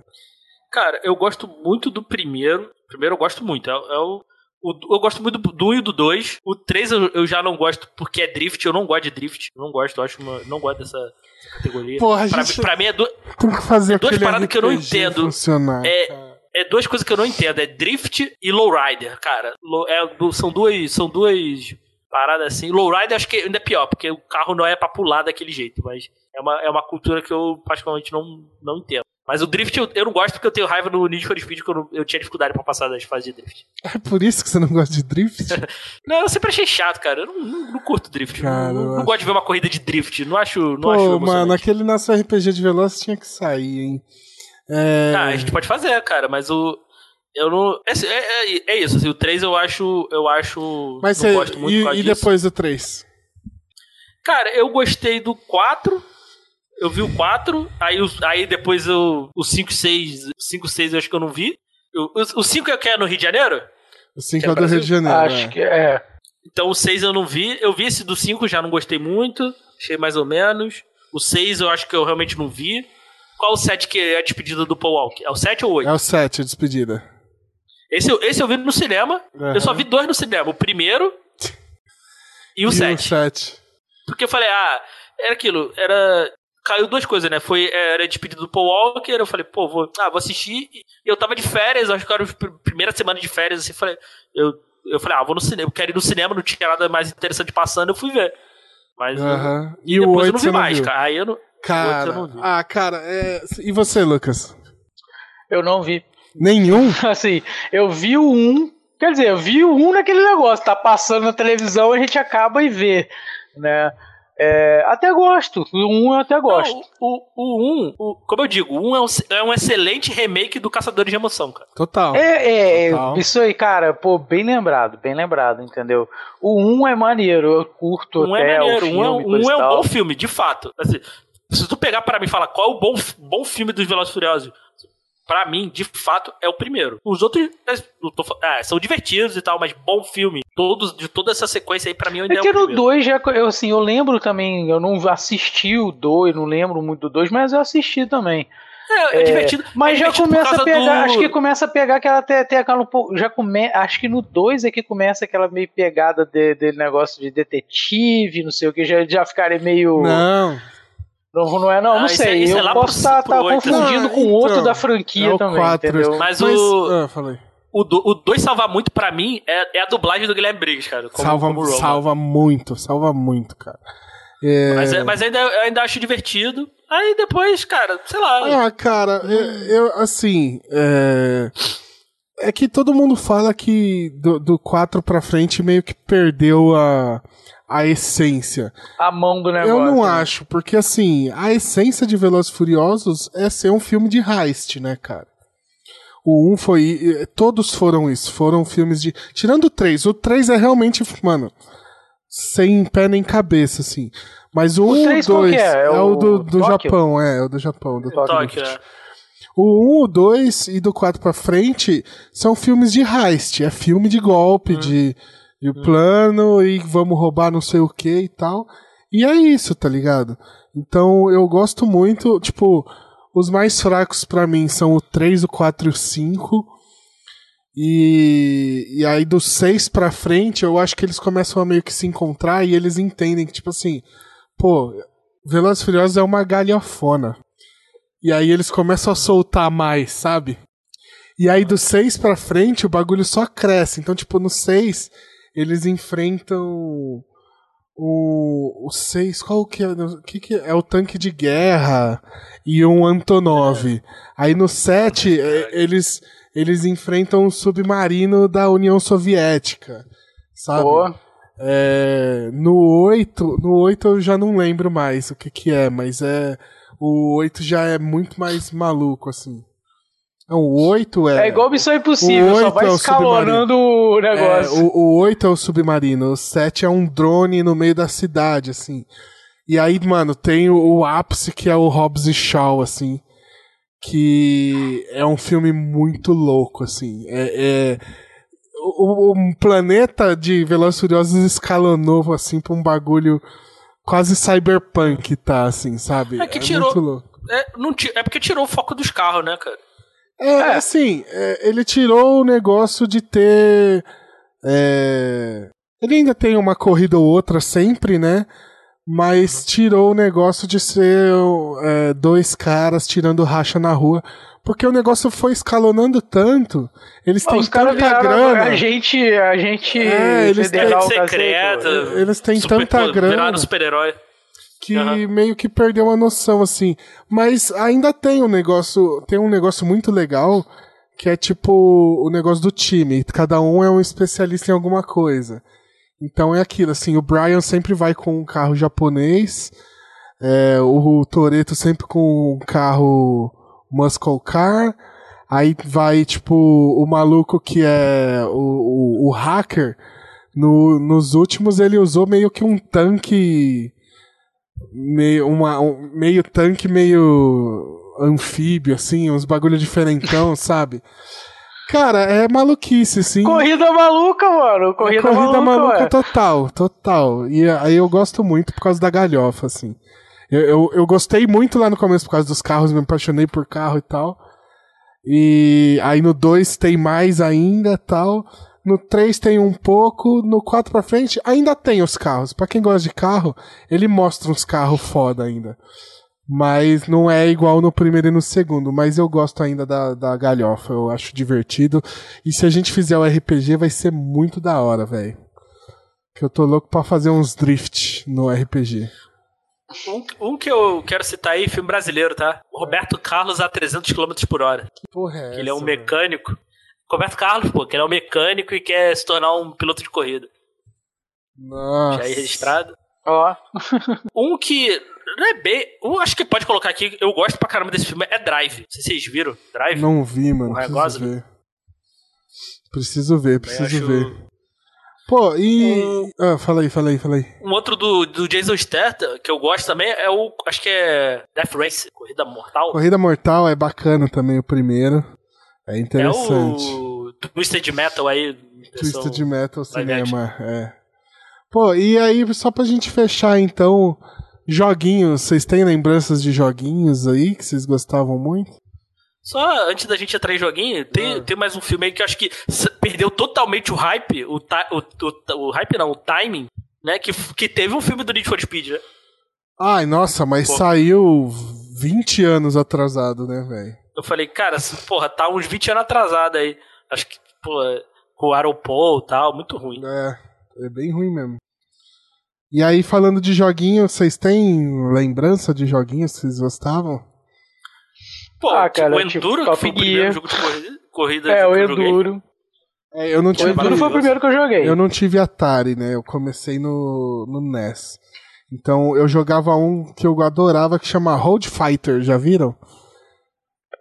Cara, eu gosto muito do primeiro. Primeiro eu gosto muito. É, é o, O, eu gosto muito do 1 e do 2. O 3 eu, eu, já não gosto porque é drift. Eu não gosto de drift. Eu não gosto, eu acho uma, não gosto dessa categoria. Porra, pra, gente pra mim é, do, tem que fazer é duas paradas que eu não entendo. Funcionar, é, é duas coisas que eu não entendo. É drift e lowrider, cara. É, são duas. São duas paradas assim. Lowrider acho que ainda é pior, porque o carro não é pra pular daquele jeito, mas é uma, é uma cultura que eu particularmente não, não entendo. Mas o drift eu, eu não gosto porque eu tenho raiva no Need for Speed que eu, não, eu tinha dificuldade pra passar das fases de drift. É por isso que você não gosta de drift? não, eu sempre achei chato, cara. Eu não, não, não curto drift. Cara, não, acho... gosto de ver uma corrida de drift. Não acho. Não Pô, acho mano, aquele nosso RPG de Veloz tinha que sair, hein? É... Ah, a gente pode fazer, cara, mas o. Eu não. É, é, é isso, assim, o 3 eu acho. Eu acho. Mas não você, gosto muito e, e depois do 3? Cara, eu gostei do 4 eu vi o 4, aí, aí depois eu, o 5 e 6, 5 6 eu acho que eu não vi. O, o 5 é o que é no Rio de Janeiro? O 5 é, é do Rio de Janeiro. Acho é. que é. Então o 6 eu não vi. Eu vi esse do 5, já não gostei muito. Achei mais ou menos. O 6 eu acho que eu realmente não vi. Qual o 7 que é a despedida do Paul Walker? É o 7 ou o 8? É o 7, a despedida. Esse, esse eu vi no cinema. Uhum. Eu só vi dois no cinema. O primeiro e o 7. Porque eu falei, ah, era aquilo. Era caiu duas coisas, né? Foi, era despedido do Paul Walker, eu falei, pô, vou, ah, vou assistir. E eu tava de férias, acho que era a primeira semana de férias, assim, falei, eu, eu falei, ah, vou no cinema, eu quero ir no cinema, não tinha nada mais interessante passando, eu fui ver. Mas uhum. e, e depois eu não vi mais, cara. Aí eu não. Cara, eu não vi. ah, cara, é... e você, Lucas? Eu não vi. Nenhum? assim, eu vi o um, quer dizer, eu vi o um naquele negócio, tá passando na televisão, a gente acaba e vê, né? É, até gosto. O 1 eu até gosto. Não, o, o, o 1, como eu digo, o 1 é um, é um excelente remake do Caçadores de Emoção, cara. Total. É, é Total. isso aí, cara, pô, bem lembrado, bem lembrado, entendeu? O 1 é maneiro, eu curto um é até é maneiro, o filme. Um, é, um é um bom filme, de fato. Assim, se tu pegar para mim e falar qual é o bom, bom filme dos Velozes Furiosos, para mim, de fato, é o primeiro. Os outros é, são divertidos e tal, mas bom filme. Todos, de toda essa sequência aí, para mim, ainda é, é que o no 2, já, eu, assim, eu lembro também, eu não assisti o 2, não lembro muito do 2, mas eu assisti também. É, é, é divertido. Mas é já começa a pegar, do... acho que começa a pegar aquela tem, tem aquela um pouco, já come, acho que no 2 é que começa aquela meio pegada de, de negócio de detetive, não sei o que, já já ficarem meio Não. Não, não é, não, não sei. É, eu posso estar tá, tá confundindo com então, outro da franquia é também. 4, entendeu? Mas, mas o. Ah, falei. O 2 salva muito pra mim é, é, a dublagem do Guilherme Briggs, cara. Como, salva, como salva muito, salva muito, cara. É... Mas, é, mas ainda, eu ainda acho divertido. Aí depois, cara, sei lá. Ah, cara, eu, eu assim. É... é que todo mundo fala que do, do 4 pra frente meio que perdeu a a essência. A mão do negócio. Eu não né? acho, porque assim, a essência de Velozes Furiosos é ser um filme de heist, né, cara? O 1 foi. Todos foram isso. Foram filmes de. Tirando o 3. O 3 é realmente, mano. Sem pé nem cabeça, assim. Mas o 1 e o 2 é? É, é? o do, do Japão, é, é o do Japão. Do Tóquio, é. O 1, o 2 e do 4 pra frente são filmes de heist. É filme de golpe, hum. de e o plano e vamos roubar não sei o que e tal. E é isso, tá ligado? Então eu gosto muito, tipo, os mais fracos para mim são o 3, o 4 e o 5. E, e aí do 6 pra frente eu acho que eles começam a meio que se encontrar e eles entendem que, tipo assim, pô, Velozes Furiosos é uma galhofona. E aí eles começam a soltar mais, sabe? E aí do 6 pra frente o bagulho só cresce. Então, tipo, no 6 eles enfrentam o, o seis, qual que é? O que, que é? é? o tanque de guerra e um Antonov. É. Aí no 7, é, eles, eles enfrentam o submarino da União Soviética. Sabe? Boa. É, no 8, no 8 eu já não lembro mais o que que é, mas é o 8 já é muito mais maluco assim. O 8 é. É igual Missão Impossível, só vai é escalonando o negócio. É, o, o 8 é o submarino, o 7 é um drone no meio da cidade, assim. E aí, mano, tem o, o ápice que é o Hobbs e Shaw, assim. Que é um filme muito louco, assim. É. é o, o planeta de Velozes Furiosos escalonou, assim, pra um bagulho quase cyberpunk, tá, assim, sabe? É que é tirou. Muito louco. É, não, é porque tirou o foco dos carros, né, cara? É, é. assim, é, ele tirou o negócio de ter É... Ele ainda tem uma corrida ou outra sempre, né? Mas tirou o negócio de ser é, dois caras tirando racha na rua. Porque o negócio foi escalonando tanto. Eles têm tanta grana. A gente. A gente. É, eles têm secreto. Eles têm super, tanta grana. super-herói. Que uhum. meio que perdeu a noção, assim. Mas ainda tem um negócio. Tem um negócio muito legal. Que é tipo o negócio do time. Cada um é um especialista em alguma coisa. Então é aquilo, assim, o Brian sempre vai com um carro japonês, é, o Toreto sempre com um carro muscle car, aí vai, tipo, o maluco que é o, o, o hacker, no, nos últimos ele usou meio que um tanque, meio, uma, um, meio tanque, meio anfíbio, assim, uns bagulho diferentão, sabe? Cara, é maluquice, sim. Corrida maluca, mano. Corrida, é corrida maluca, maluca total, total. E aí eu gosto muito por causa da galhofa, assim. Eu, eu, eu, gostei muito lá no começo por causa dos carros, me apaixonei por carro e tal. E aí no 2 tem mais ainda tal. No 3 tem um pouco. No 4 pra frente ainda tem os carros. Pra quem gosta de carro, ele mostra uns carros foda ainda. Mas não é igual no primeiro e no segundo. Mas eu gosto ainda da, da galhofa. Eu acho divertido. E se a gente fizer o RPG, vai ser muito da hora, velho. Que eu tô louco pra fazer uns drift no RPG. Um, um, que eu quero citar aí, filme brasileiro, tá? Roberto Carlos a 300 km por hora. Que porra é que essa, Ele é um mecânico. Véio? Roberto Carlos, pô, que ele é um mecânico e quer se tornar um piloto de corrida. Nossa. Já aí registrado. Ó. um que não é bem. Eu acho que pode colocar aqui. Eu gosto pra caramba desse filme. É Drive. Não sei se vocês viram. Drive? Não vi, mano. Preciso ver. Preciso ver, preciso acho... ver. Pô, e. Um... Ah, fala aí, fala aí, fala aí. Um outro do, do Jason Statham, que eu gosto também, é o. Acho que é. Death Race, Corrida Mortal. Corrida Mortal é bacana também, o primeiro. É interessante. É o Twisted Metal aí. Twisted Metal Cinema, é. Pô, e aí, só pra gente fechar então, Joguinhos, vocês têm lembranças de joguinhos aí que vocês gostavam muito? Só antes da gente entrar em joguinho, tem, ah. tem mais um filme aí que eu acho que perdeu totalmente o hype, o, o, o, o hype não, o timing, né? Que, que teve um filme do Need for Speed, né? Ai, nossa, mas Pô. saiu 20 anos atrasado, né, velho? Eu falei, cara, porra, tá uns 20 anos atrasado aí. Acho que, pô, com o aeroporto e tal, muito ruim. É, é bem ruim mesmo. E aí, falando de joguinho, vocês têm lembrança de joguinhos que vocês gostavam? Pô, ah, cara, o Enduro tipo, que foi o primeiro jogo de corrida, corrida é, o Enduro. É, eu não tive, o Enduro foi o primeiro que eu joguei. Eu não tive Atari, né? Eu comecei no, no NES. Então eu jogava um que eu adorava que chama Road Fighter, já viram?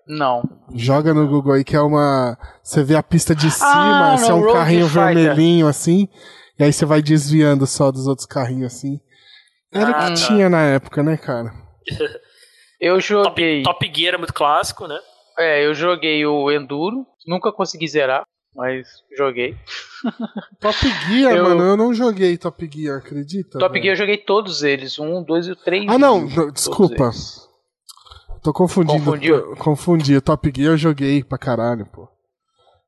Não. Joga no Google aí que é uma. Você vê a pista de cima, ah, é um carrinho vermelhinho assim. E aí você vai desviando só dos outros carrinhos assim. Era o que ah, tinha na época, né, cara? Eu joguei. Top, Top Gear é muito clássico, né? É, eu joguei o Enduro. Nunca consegui zerar, mas joguei. Top Gear, eu... mano, eu não joguei Top Gear, acredita? Top Gear eu joguei todos eles. Um, dois e três. Ah, não, desculpa. Tô confundindo. Confundiu? Confundi. Top Gear eu joguei pra caralho, pô.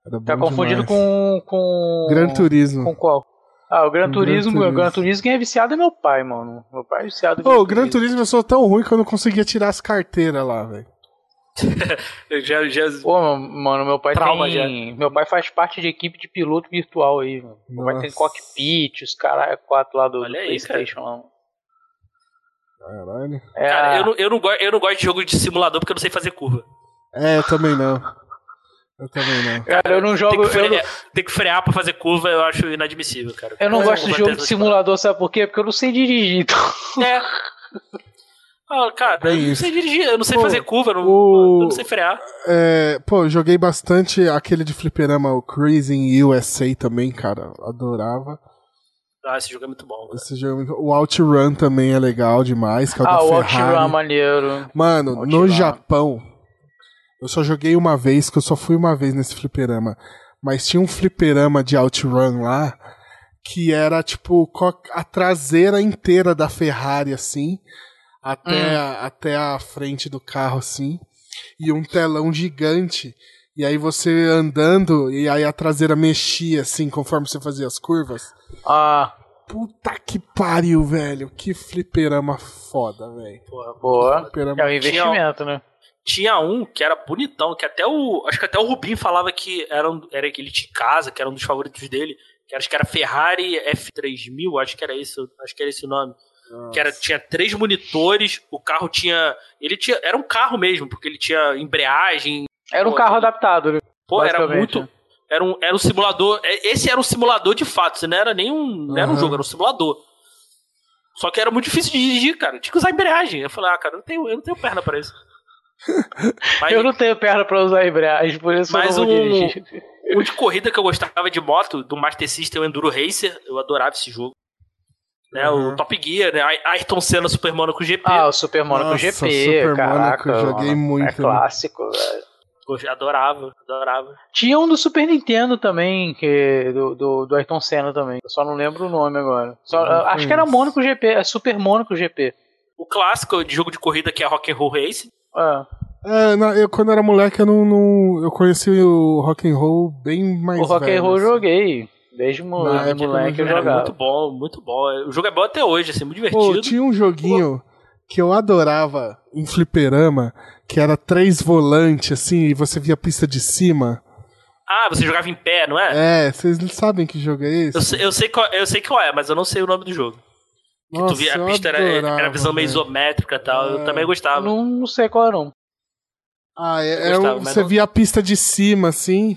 Era tá confundindo com, com. Gran Turismo. Com qual? Ah, o Gran Turismo, Gran Turismo. Gran Turismo quem é viciado é meu pai, mano. Meu pai é viciado. Ô, o Gran Turismo eu sou tão ruim que eu não conseguia tirar as carteiras lá, velho. já, já... Pô, mano, meu pai Trauma tem. Já. Meu pai faz parte de equipe de piloto virtual aí, mano. Meu pai tem cockpit, os caras quatro lá do, do aí, Playstation lá. Caralho. É cara, eu, não, eu, não, eu não gosto de jogo de simulador porque eu não sei fazer curva. É, eu também não. Eu também não. Cara, eu não jogo. Tem que, frear, não... tem que frear pra fazer curva, eu acho inadmissível, cara. Eu não é, gosto de jogo de simulador, sabe por quê? Porque eu não sei dirigir. Então... É. Ah, cara, é eu não sei dirigir, eu não sei pô, fazer curva, eu não, o... eu não sei frear. É, pô, joguei bastante aquele de fliperama, o Crazy USA também, cara. Adorava. Ah, esse jogo é muito bom. Esse jogo é muito... O OutRun também é legal demais, que é o ah, da o OutRun é maneiro. Mano, no Japão, eu só joguei uma vez, que eu só fui uma vez nesse fliperama. Mas tinha um fliperama de OutRun lá, que era tipo a traseira inteira da Ferrari, assim, até, hum. a, até a frente do carro, assim, e um telão gigante. E aí você andando, e aí a traseira mexia, assim, conforme você fazia as curvas. Ah, Puta que pariu, velho. Que fliperama foda, velho. Porra, boa. Fliperama É um investimento, né? Tinha um que era bonitão, que até o. Acho que até o Rubinho falava que era, um, era que ele tinha em casa, que era um dos favoritos dele. Que acho que era Ferrari F3000, acho que era isso, acho que era esse o nome. Que era, tinha três monitores, o carro tinha. Ele tinha. Era um carro mesmo, porque ele tinha embreagem. Era um Pô, carro adaptado, né? Pô, era muito. Era um, era um simulador. é, Esse era um simulador de fato, não era nem um, não era um jogo, era um simulador. Só que era muito difícil de dirigir, cara. Tinha que usar embreagem. Eu falei, ah, cara, eu não tenho, eu não tenho perna pra isso. Mas Eu não tenho perna pra usar embreagem, por isso Mas eu não vou um- dirigir. um de corrida que eu gostava de moto, do Master System, o Enduro Racer, eu adorava esse jogo. Né, Uhum. O Top Gear, né? Ay- Ayrton Senna Super Monaco GP. Ah, o Super Monaco Nossa, GP, Super caraca. Monaco, joguei mano. muito, É né? clássico, velho. Eu adorava, adorava. Tinha um do Super Nintendo também, que do, do, do Ayrton Senna também. Eu só não lembro o nome agora. Só- Não acho que era. Monaco GP, é Super Monaco GP. O clássico de jogo de corrida que é Rock and Roll Race. Ah, É, na- eu quando era moleque eu não, não- eu conheci o rock and roll bem mais o Rock velho, and Roll eu assim. joguei. Desde moleque, época eu moleque eu não jogava. muito bom, muito bom. O jogo é bom até hoje, assim, muito Pô, divertido. tinha um joguinho que eu adorava em fliperama, que era três volantes, assim, e você via a pista de cima. Ah, você jogava em pé, não é? É, vocês não sabem que jogo é esse? Eu, sei, eu, sei qual, eu sei qual é, mas eu não sei o nome do jogo. Que tu via, a eu pista era, era adorava, visão meio isométrica e tal. É. Eu também gostava. não, não sei qual é não. Ah, é, Eu é um- gostava, mas você não- via a pista de cima, assim.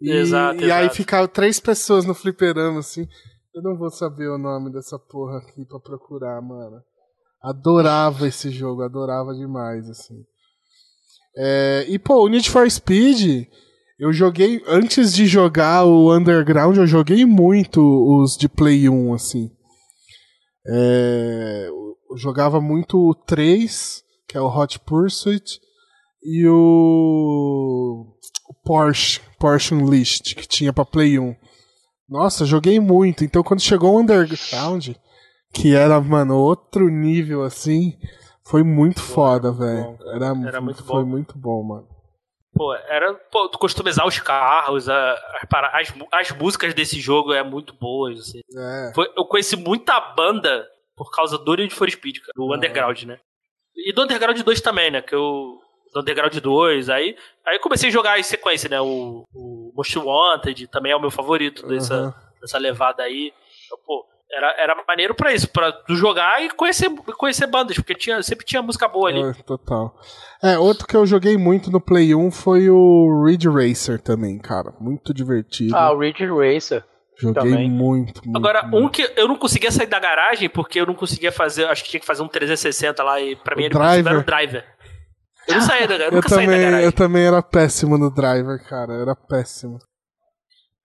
E, Exato, e aí exato. ficavam três pessoas no fliperama, assim. Eu não vou saber o nome dessa porra aqui pra procurar, mano. Adorava esse jogo, adorava demais, assim. É, e, pô, o Need for Speed, eu joguei, antes de jogar o Underground, eu joguei muito os de Play 1, assim. É, eu jogava muito o 3, que é o Hot Pursuit, e o, o Porsche, Porsche Unleashed, que tinha pra Play 1. Nossa, joguei muito. Então quando chegou o Underground, que era, mano, outro nível assim, foi muito foda, muito velho. Era, Era muito foi bom. muito bom, mano. Pô, era pô, tu customizar os carros, a- as, para- as, as músicas desse jogo é muito boas. Assim. É. Foi- eu conheci muita banda por causa do Need for Speed, cara, do Ah. Underground, né? E do Underground 2 também, né? Que eu. Do Underground 2, aí, aí comecei a jogar em sequência, né? O, o Most Wanted também é o meu favorito dessa, Aham. dessa levada aí. Então, pô, era, era maneiro pra isso, pra tu jogar e conhecer, conhecer bandas, porque tinha, sempre tinha música boa ali. É, total. É, outro que eu joguei muito no Play 1 foi o Ridge Racer também, cara. Muito divertido. Ah, o Ridge Racer. joguei também. muito, muito. Agora, muito. um que eu não conseguia sair da garagem porque eu não conseguia fazer, acho que tinha que fazer um 360 lá e pra mim O ele driver? era o driver. Eu não saía da eu Eu nunca saí da também, garagem. eu também era péssimo no driver, cara. Era péssimo.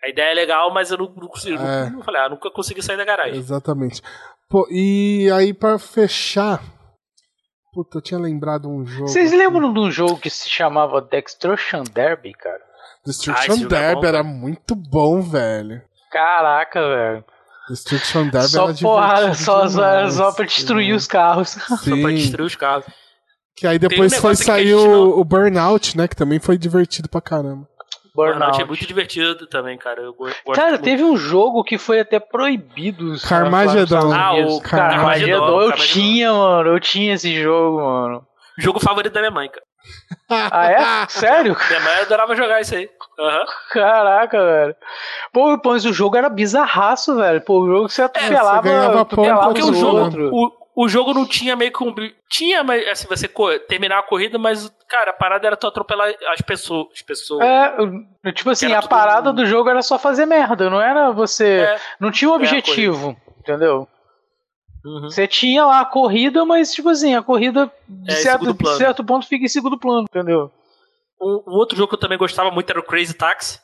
A ideia é legal, mas eu não, não consigo. É. Não, falei, ah, nunca consegui sair da garagem. Exatamente. Pô, e aí pra fechar. Puta, eu tinha lembrado um jogo. Vocês lembram de um jogo que se chamava Destruction Derby, cara? Ah, Destruction esse jogo é Derby bom, era cara. muito bom, velho. Caraca, velho. Destruction Derby Só era porrada, só, só, demais. só pra destruir os carros. Só pra Sim. destruir os carros. Que aí Tem um depois foi sair o, o Burnout, né? Que também foi divertido pra caramba. Burnout é muito divertido também, cara. Eu go- gosto Cara, muito. teve um jogo que foi até proibido. Carmageddon. Ah, o Carmageddon. Carmageddon, Eu Carmageddon. tinha, mano. Eu tinha esse jogo, mano. Jogo favorito da minha mãe, cara. Ah, é? Sério? Minha mãe adorava jogar isso aí. Aham. Caraca, velho. Pô, mas o jogo era bizarraço, velho. Pô, o jogo que você atropelava, ganhava atropelava ponto o jogo, o, o jogo não tinha meio que um. Tinha, mas assim, você terminar a corrida, mas, cara, a parada era tu atropelar as pessoas. As pessoas. É, tipo assim, a parada do jogo era só fazer merda, não era você. É. Não tinha um a objetivo, entendeu? Uhum. Você tinha lá a corrida, mas, tipo assim, a corrida, de, É, certo, de certo ponto, fica em segundo plano, entendeu? Um, um outro jogo que eu também gostava muito era o Crazy Taxi.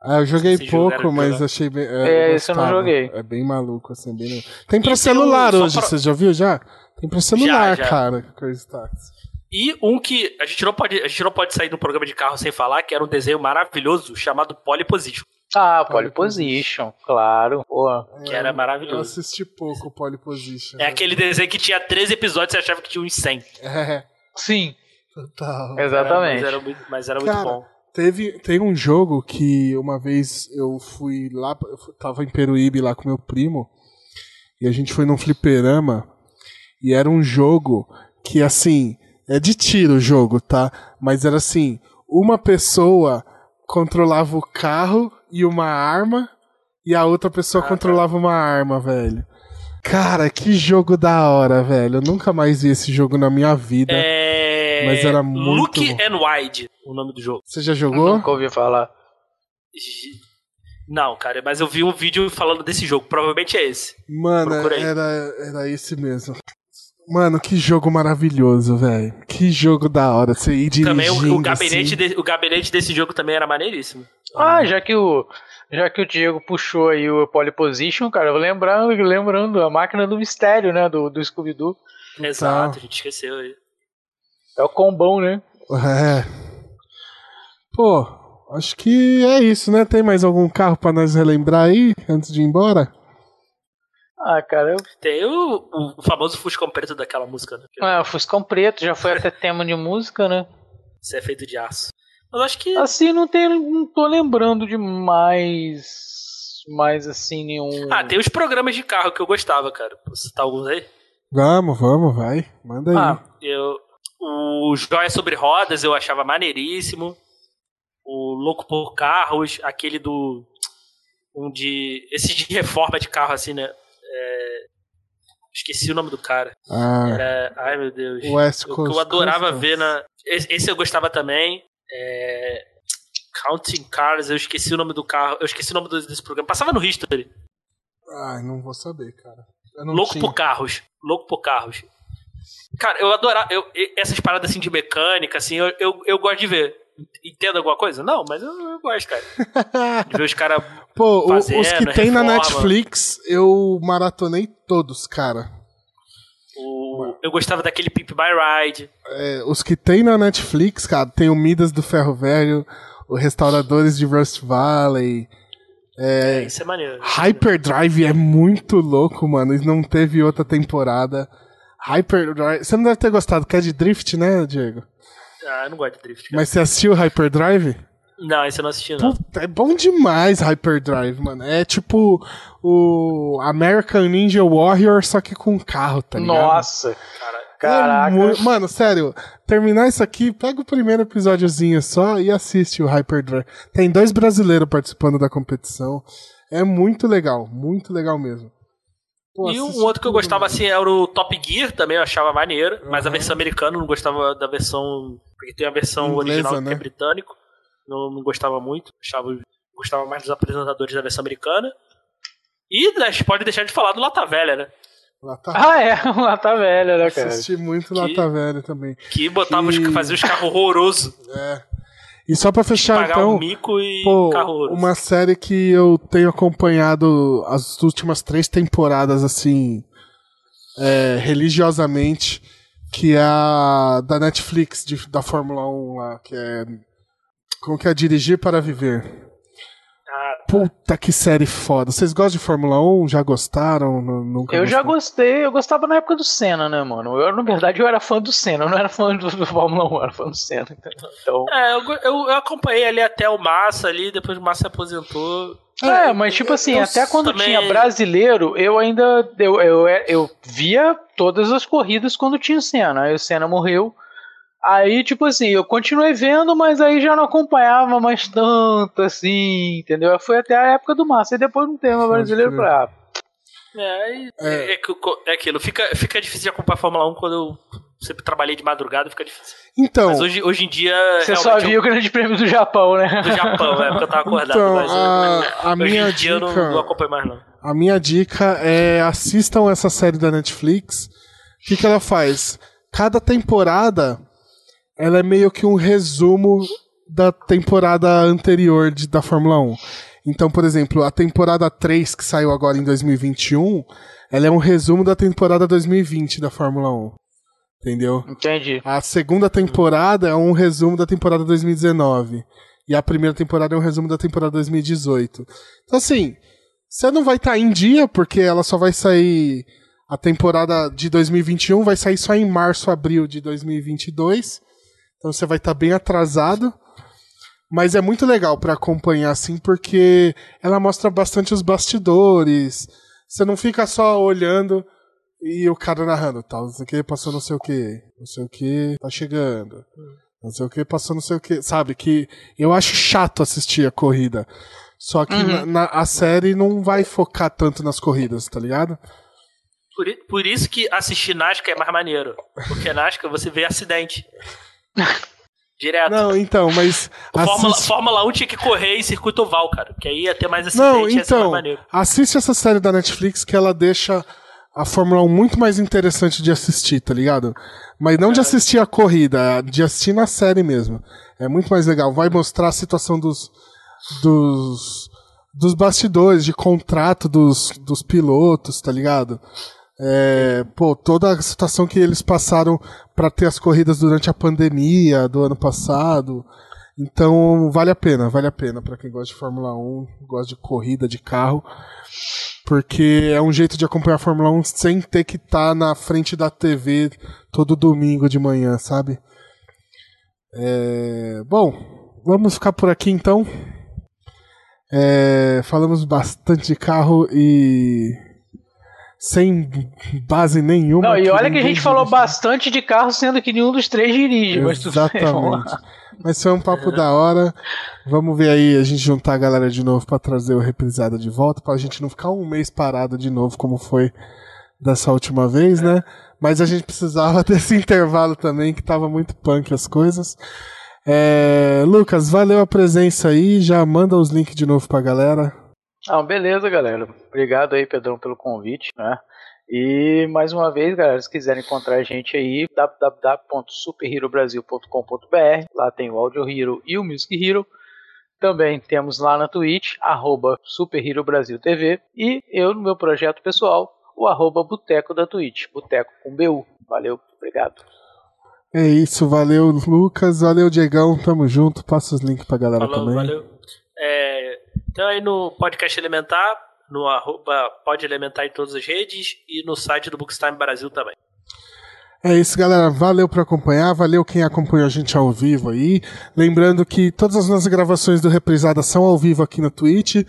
Ah, eu joguei Esse pouco, mas jogar. achei bem. É, esse eu não joguei. É bem maluco, assim, bem. Tem pra E tem celular um- só hoje, pra- você já viu já? Tem pra celular, Já, já. cara, Crazy Taxi. E um que a gente, não pode, a gente não pode sair no programa de carro sem falar, que era um desenho maravilhoso chamado Pole Position. Ah, Pole pole position, claro. Pô. Que era Eu maravilhoso. assisti pouco o Pole Position. É aquele desenho que tinha 13 episódios e você achava que tinha uns 100. É, Sim, total. exatamente. Mas era muito, mas era muito bom. Teve, tem um jogo que uma vez eu fui lá, eu tava em Peruíbe lá com meu primo, e a gente foi num fliperama, e era um jogo que, assim, é de tiro o jogo, tá? Mas era assim, uma pessoa controlava o carro e uma arma, e a outra pessoa Ah, controlava uma arma, velho. Cara, que jogo da hora, velho. Eu nunca mais vi esse jogo na minha vida. É... Mas era muito Look bom. and Wide, o nome do jogo. Você já jogou? Nunca ouvi falar. Não, cara, mas eu vi um vídeo falando desse jogo. Provavelmente é esse. Mano, era, era esse mesmo. Mano, que jogo maravilhoso, velho. Que jogo da hora. Você ir dirigindo Também o, o gabinete assim. de- o gabinete desse jogo também era maneiríssimo. Ah, já que o já que o Diego puxou aí o pole position, cara, eu vou lembrando, lembrando a máquina do mistério, né, do, do Scooby-Doo. Exato, a gente esqueceu aí. É o combão, né? É. Pô, acho que é isso, né? Tem mais algum carro pra nós relembrar aí, antes de ir embora? Ah, cara, eu... Tem o, o famoso Fuscão Preto daquela música, né? ah, o Fuscão Preto já foi até tema de música, né? Isso é feito de aço. Mas acho que. Assim, não, tem, não tô lembrando de mais, mais assim, nenhum... Ah, tem os programas de carro que eu gostava, cara. Posso citar alguns aí? Vamos, vamos, vai. Manda aí. Ah, Eu, o Joia sobre Rodas eu achava maneiríssimo. O Louco por Carros, aquele do. Um de. Esse de reforma de carro, assim, né? É, esqueci o nome do cara. Ah, Era, ai meu Deus. West O que Coast eu adorava Customs. ver na. Esse, eu gostava também. É, Counting Cars, eu esqueci o nome do carro. Eu esqueci o nome desse programa. Passava no History. Ai, não vou saber, cara. Eu Louco tinha. por carros. Louco por carros. Cara, eu adorava. Eu, essas paradas assim de mecânica, assim, eu, eu, eu gosto de ver. Entendo alguma coisa? Não, mas eu, eu gosto, cara. De ver os caras. Pô, fazendo, os que tem na reforma. Netflix, eu maratonei todos, cara. o- Eu gostava daquele Pimp My Ride. É, os que tem na Netflix, cara, tem o Midas do Ferro Velho, o Restauradores de Rust Valley. É, isso é maneiro. Hyperdrive é muito louco, mano. E não teve outra temporada. Hyperdrive. Você não deve ter gostado, que é de Drift, né, Diego? Ah, eu não gosto de drift. Cara. Mas você assistiu Hyperdrive? Não, esse eu não assisti, não. Puta, é bom demais Hyperdrive, mano. É tipo o American Ninja Warrior, só que com carro, tá ligado? nossa, Cara, caraca. É Mano, sério, terminar isso aqui, pega o primeiro episódiozinho só e assiste o Hyperdrive. Tem dois brasileiros participando da competição. É muito legal, muito legal mesmo. Pô, E um outro que eu gostava assim era o Top Gear, também eu achava maneiro, mas a Uhum. versão americana não gostava da versão. Porque tem a versão Inglesa, original que né? é britânico. Não, não gostava muito. Achava, gostava mais dos apresentadores da versão americana. E né, pode deixar de falar do Lata Velha, né? Lá tá. Ah, é, lá tá velha, né, cara? Assisti muito Que- Lata Velha também. Que botava os Que- fazia os carros horrorosos. É. E só pra fechar, então. um mico e Pô, uma série que eu tenho acompanhado as últimas três temporadas, assim, é, religiosamente, que é a da Netflix, de- da Fórmula 1 lá, que é. Como que é? Dirigir para Viver. Puta que série foda. Vocês gostam de Fórmula 1? Já gostaram? Nu- Nunca Eu já gostaram? gostei, eu gostava na época do Senna, né, mano? Eu, na verdade, eu era fã do Senna, eu não era fã do, do Fórmula 1, eu era fã do Senna. Então, é, eu, eu, eu acompanhei ali até o Massa ali, depois o Massa se aposentou. É, mas tipo assim, eu até quando também- tinha brasileiro, eu ainda eu, eu, eu via todas as corridas quando tinha o Senna. Aí o Senna morreu. Aí, tipo assim, eu continuei vendo, mas aí já não acompanhava mais tanto, assim, entendeu? Foi até a época do Massa. E depois não tem mais brasileiro pra. É, e- É. é, que- é aquilo, fica, fica difícil de acompanhar a Fórmula 1 quando eu sempre trabalhei de madrugada, fica difícil. Então, Mas hoje, hoje em dia. Você só viu o Grande Prêmio do Japão, né? eu- do Japão, é porque eu tava acordado. então mas a, a hoje minha em dia eu não, dica. não acompanho mais, não. A minha dica é assistam essa série da Netflix. O que, que ela faz? Cada temporada ela é meio que um resumo da temporada anterior de- da Fórmula 1. Então, por exemplo, a temporada 3 que saiu agora em 2021, ela é um resumo da temporada 2020 da Fórmula 1. Entendeu? Entendi. A segunda temporada é um resumo da temporada 2019. E a primeira temporada é um resumo da temporada 2018. Então, assim, você não vai estar em dia, porque ela só vai sair. A temporada de 2021 vai sair só em março, abril de 2022. Então você vai estar bem atrasado. Mas é muito legal para acompanhar, assim, porque ela mostra bastante os bastidores. Você não fica só olhando e o cara narrando, tal, não sei o que, passou não sei o que, não sei o que, tá chegando. Não sei o que, passou não sei o que. Sabe, que eu acho chato assistir a corrida. Só que Uhum. na, na- a série não vai focar tanto nas corridas, tá ligado? Por, por isso que assistir Nascar é mais maneiro. Porque Nascar você vê acidente. Direto. Não, então, mas. O Fórmula, assiste- Fórmula 1 tinha que correr em circuito oval, cara. Porque aí ia ter mais acidente Não, então, assiste essa série da Netflix que ela deixa a Fórmula 1 muito mais interessante de assistir, tá ligado? Mas não de assistir a corrida, de assistir na série mesmo. É muito mais legal. Vai mostrar a situação dos. dos. dos bastidores, de contrato dos, dos pilotos, tá ligado? É, pô, toda a situação que eles passaram pra ter as corridas durante a pandemia do ano passado. Então, vale a pena, vale a pena pra quem gosta de Fórmula 1, gosta de corrida de carro, porque é um jeito de acompanhar a Fórmula 1 sem ter que estar na frente da TV todo domingo de manhã, sabe? É, bom, vamos ficar por aqui então. É, falamos bastante de carro e sem base nenhuma. Não, e olha que a gente falou dirige. bastante de carro, sendo que nenhum dos três dirige. Exatamente. Mas foi um papo da hora. Vamos ver aí a gente juntar a galera de novo pra trazer o reprisada de volta, pra gente não ficar um mês parado de novo, como foi dessa última vez, né? Mas a gente precisava desse intervalo também, que tava muito punk as coisas. É, Lucas, valeu a presença aí. Já manda os links de novo pra galera. Ah, beleza, galera. Obrigado aí, Pedrão, pelo convite, né? E mais uma vez, galera, se quiserem encontrar a gente aí, www.superherobrasil.com.br. Lá tem o Audio Hero e o Music Hero. Também temos lá na Twitch, arroba Super Hero Brasil TV. E eu, no meu projeto pessoal, o arroba Boteco da Twitch. Boteco com BU. Valeu, obrigado. É isso, valeu Lucas, valeu Diegão, tamo junto. Passa os links pra galera Falou, também. valeu. É, então aí no podcast Elementar, no arroba pode elementar em todas as redes e no site do Bookstime Brasil também. É isso, galera. Valeu por acompanhar, valeu quem acompanhou a gente ao vivo aí. Lembrando que todas as nossas gravações do Reprisada são ao vivo aqui no Twitch.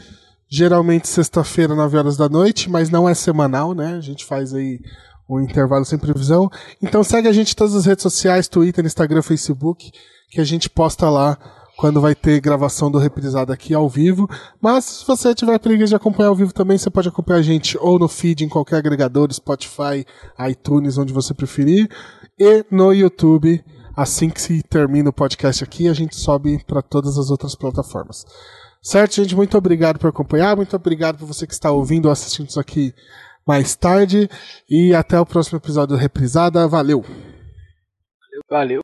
Geralmente sexta-feira, 9 horas da noite, mas não é semanal, né? A gente faz aí um intervalo sem previsão. Então segue a gente em todas as redes sociais, Twitter, Instagram, Facebook, que a gente posta lá quando vai ter gravação do Reprisada aqui ao vivo. Mas se você tiver preguiça de acompanhar ao vivo também, você pode acompanhar a gente ou no feed em qualquer agregador, Spotify, iTunes, onde você preferir, e no YouTube. Assim que se termina o podcast aqui, a gente sobe para todas as outras plataformas. Certo, gente? Muito obrigado por acompanhar, muito obrigado por você que está ouvindo ou assistindo isso aqui mais tarde. E até o próximo episódio do Reprisada. Valeu! Valeu.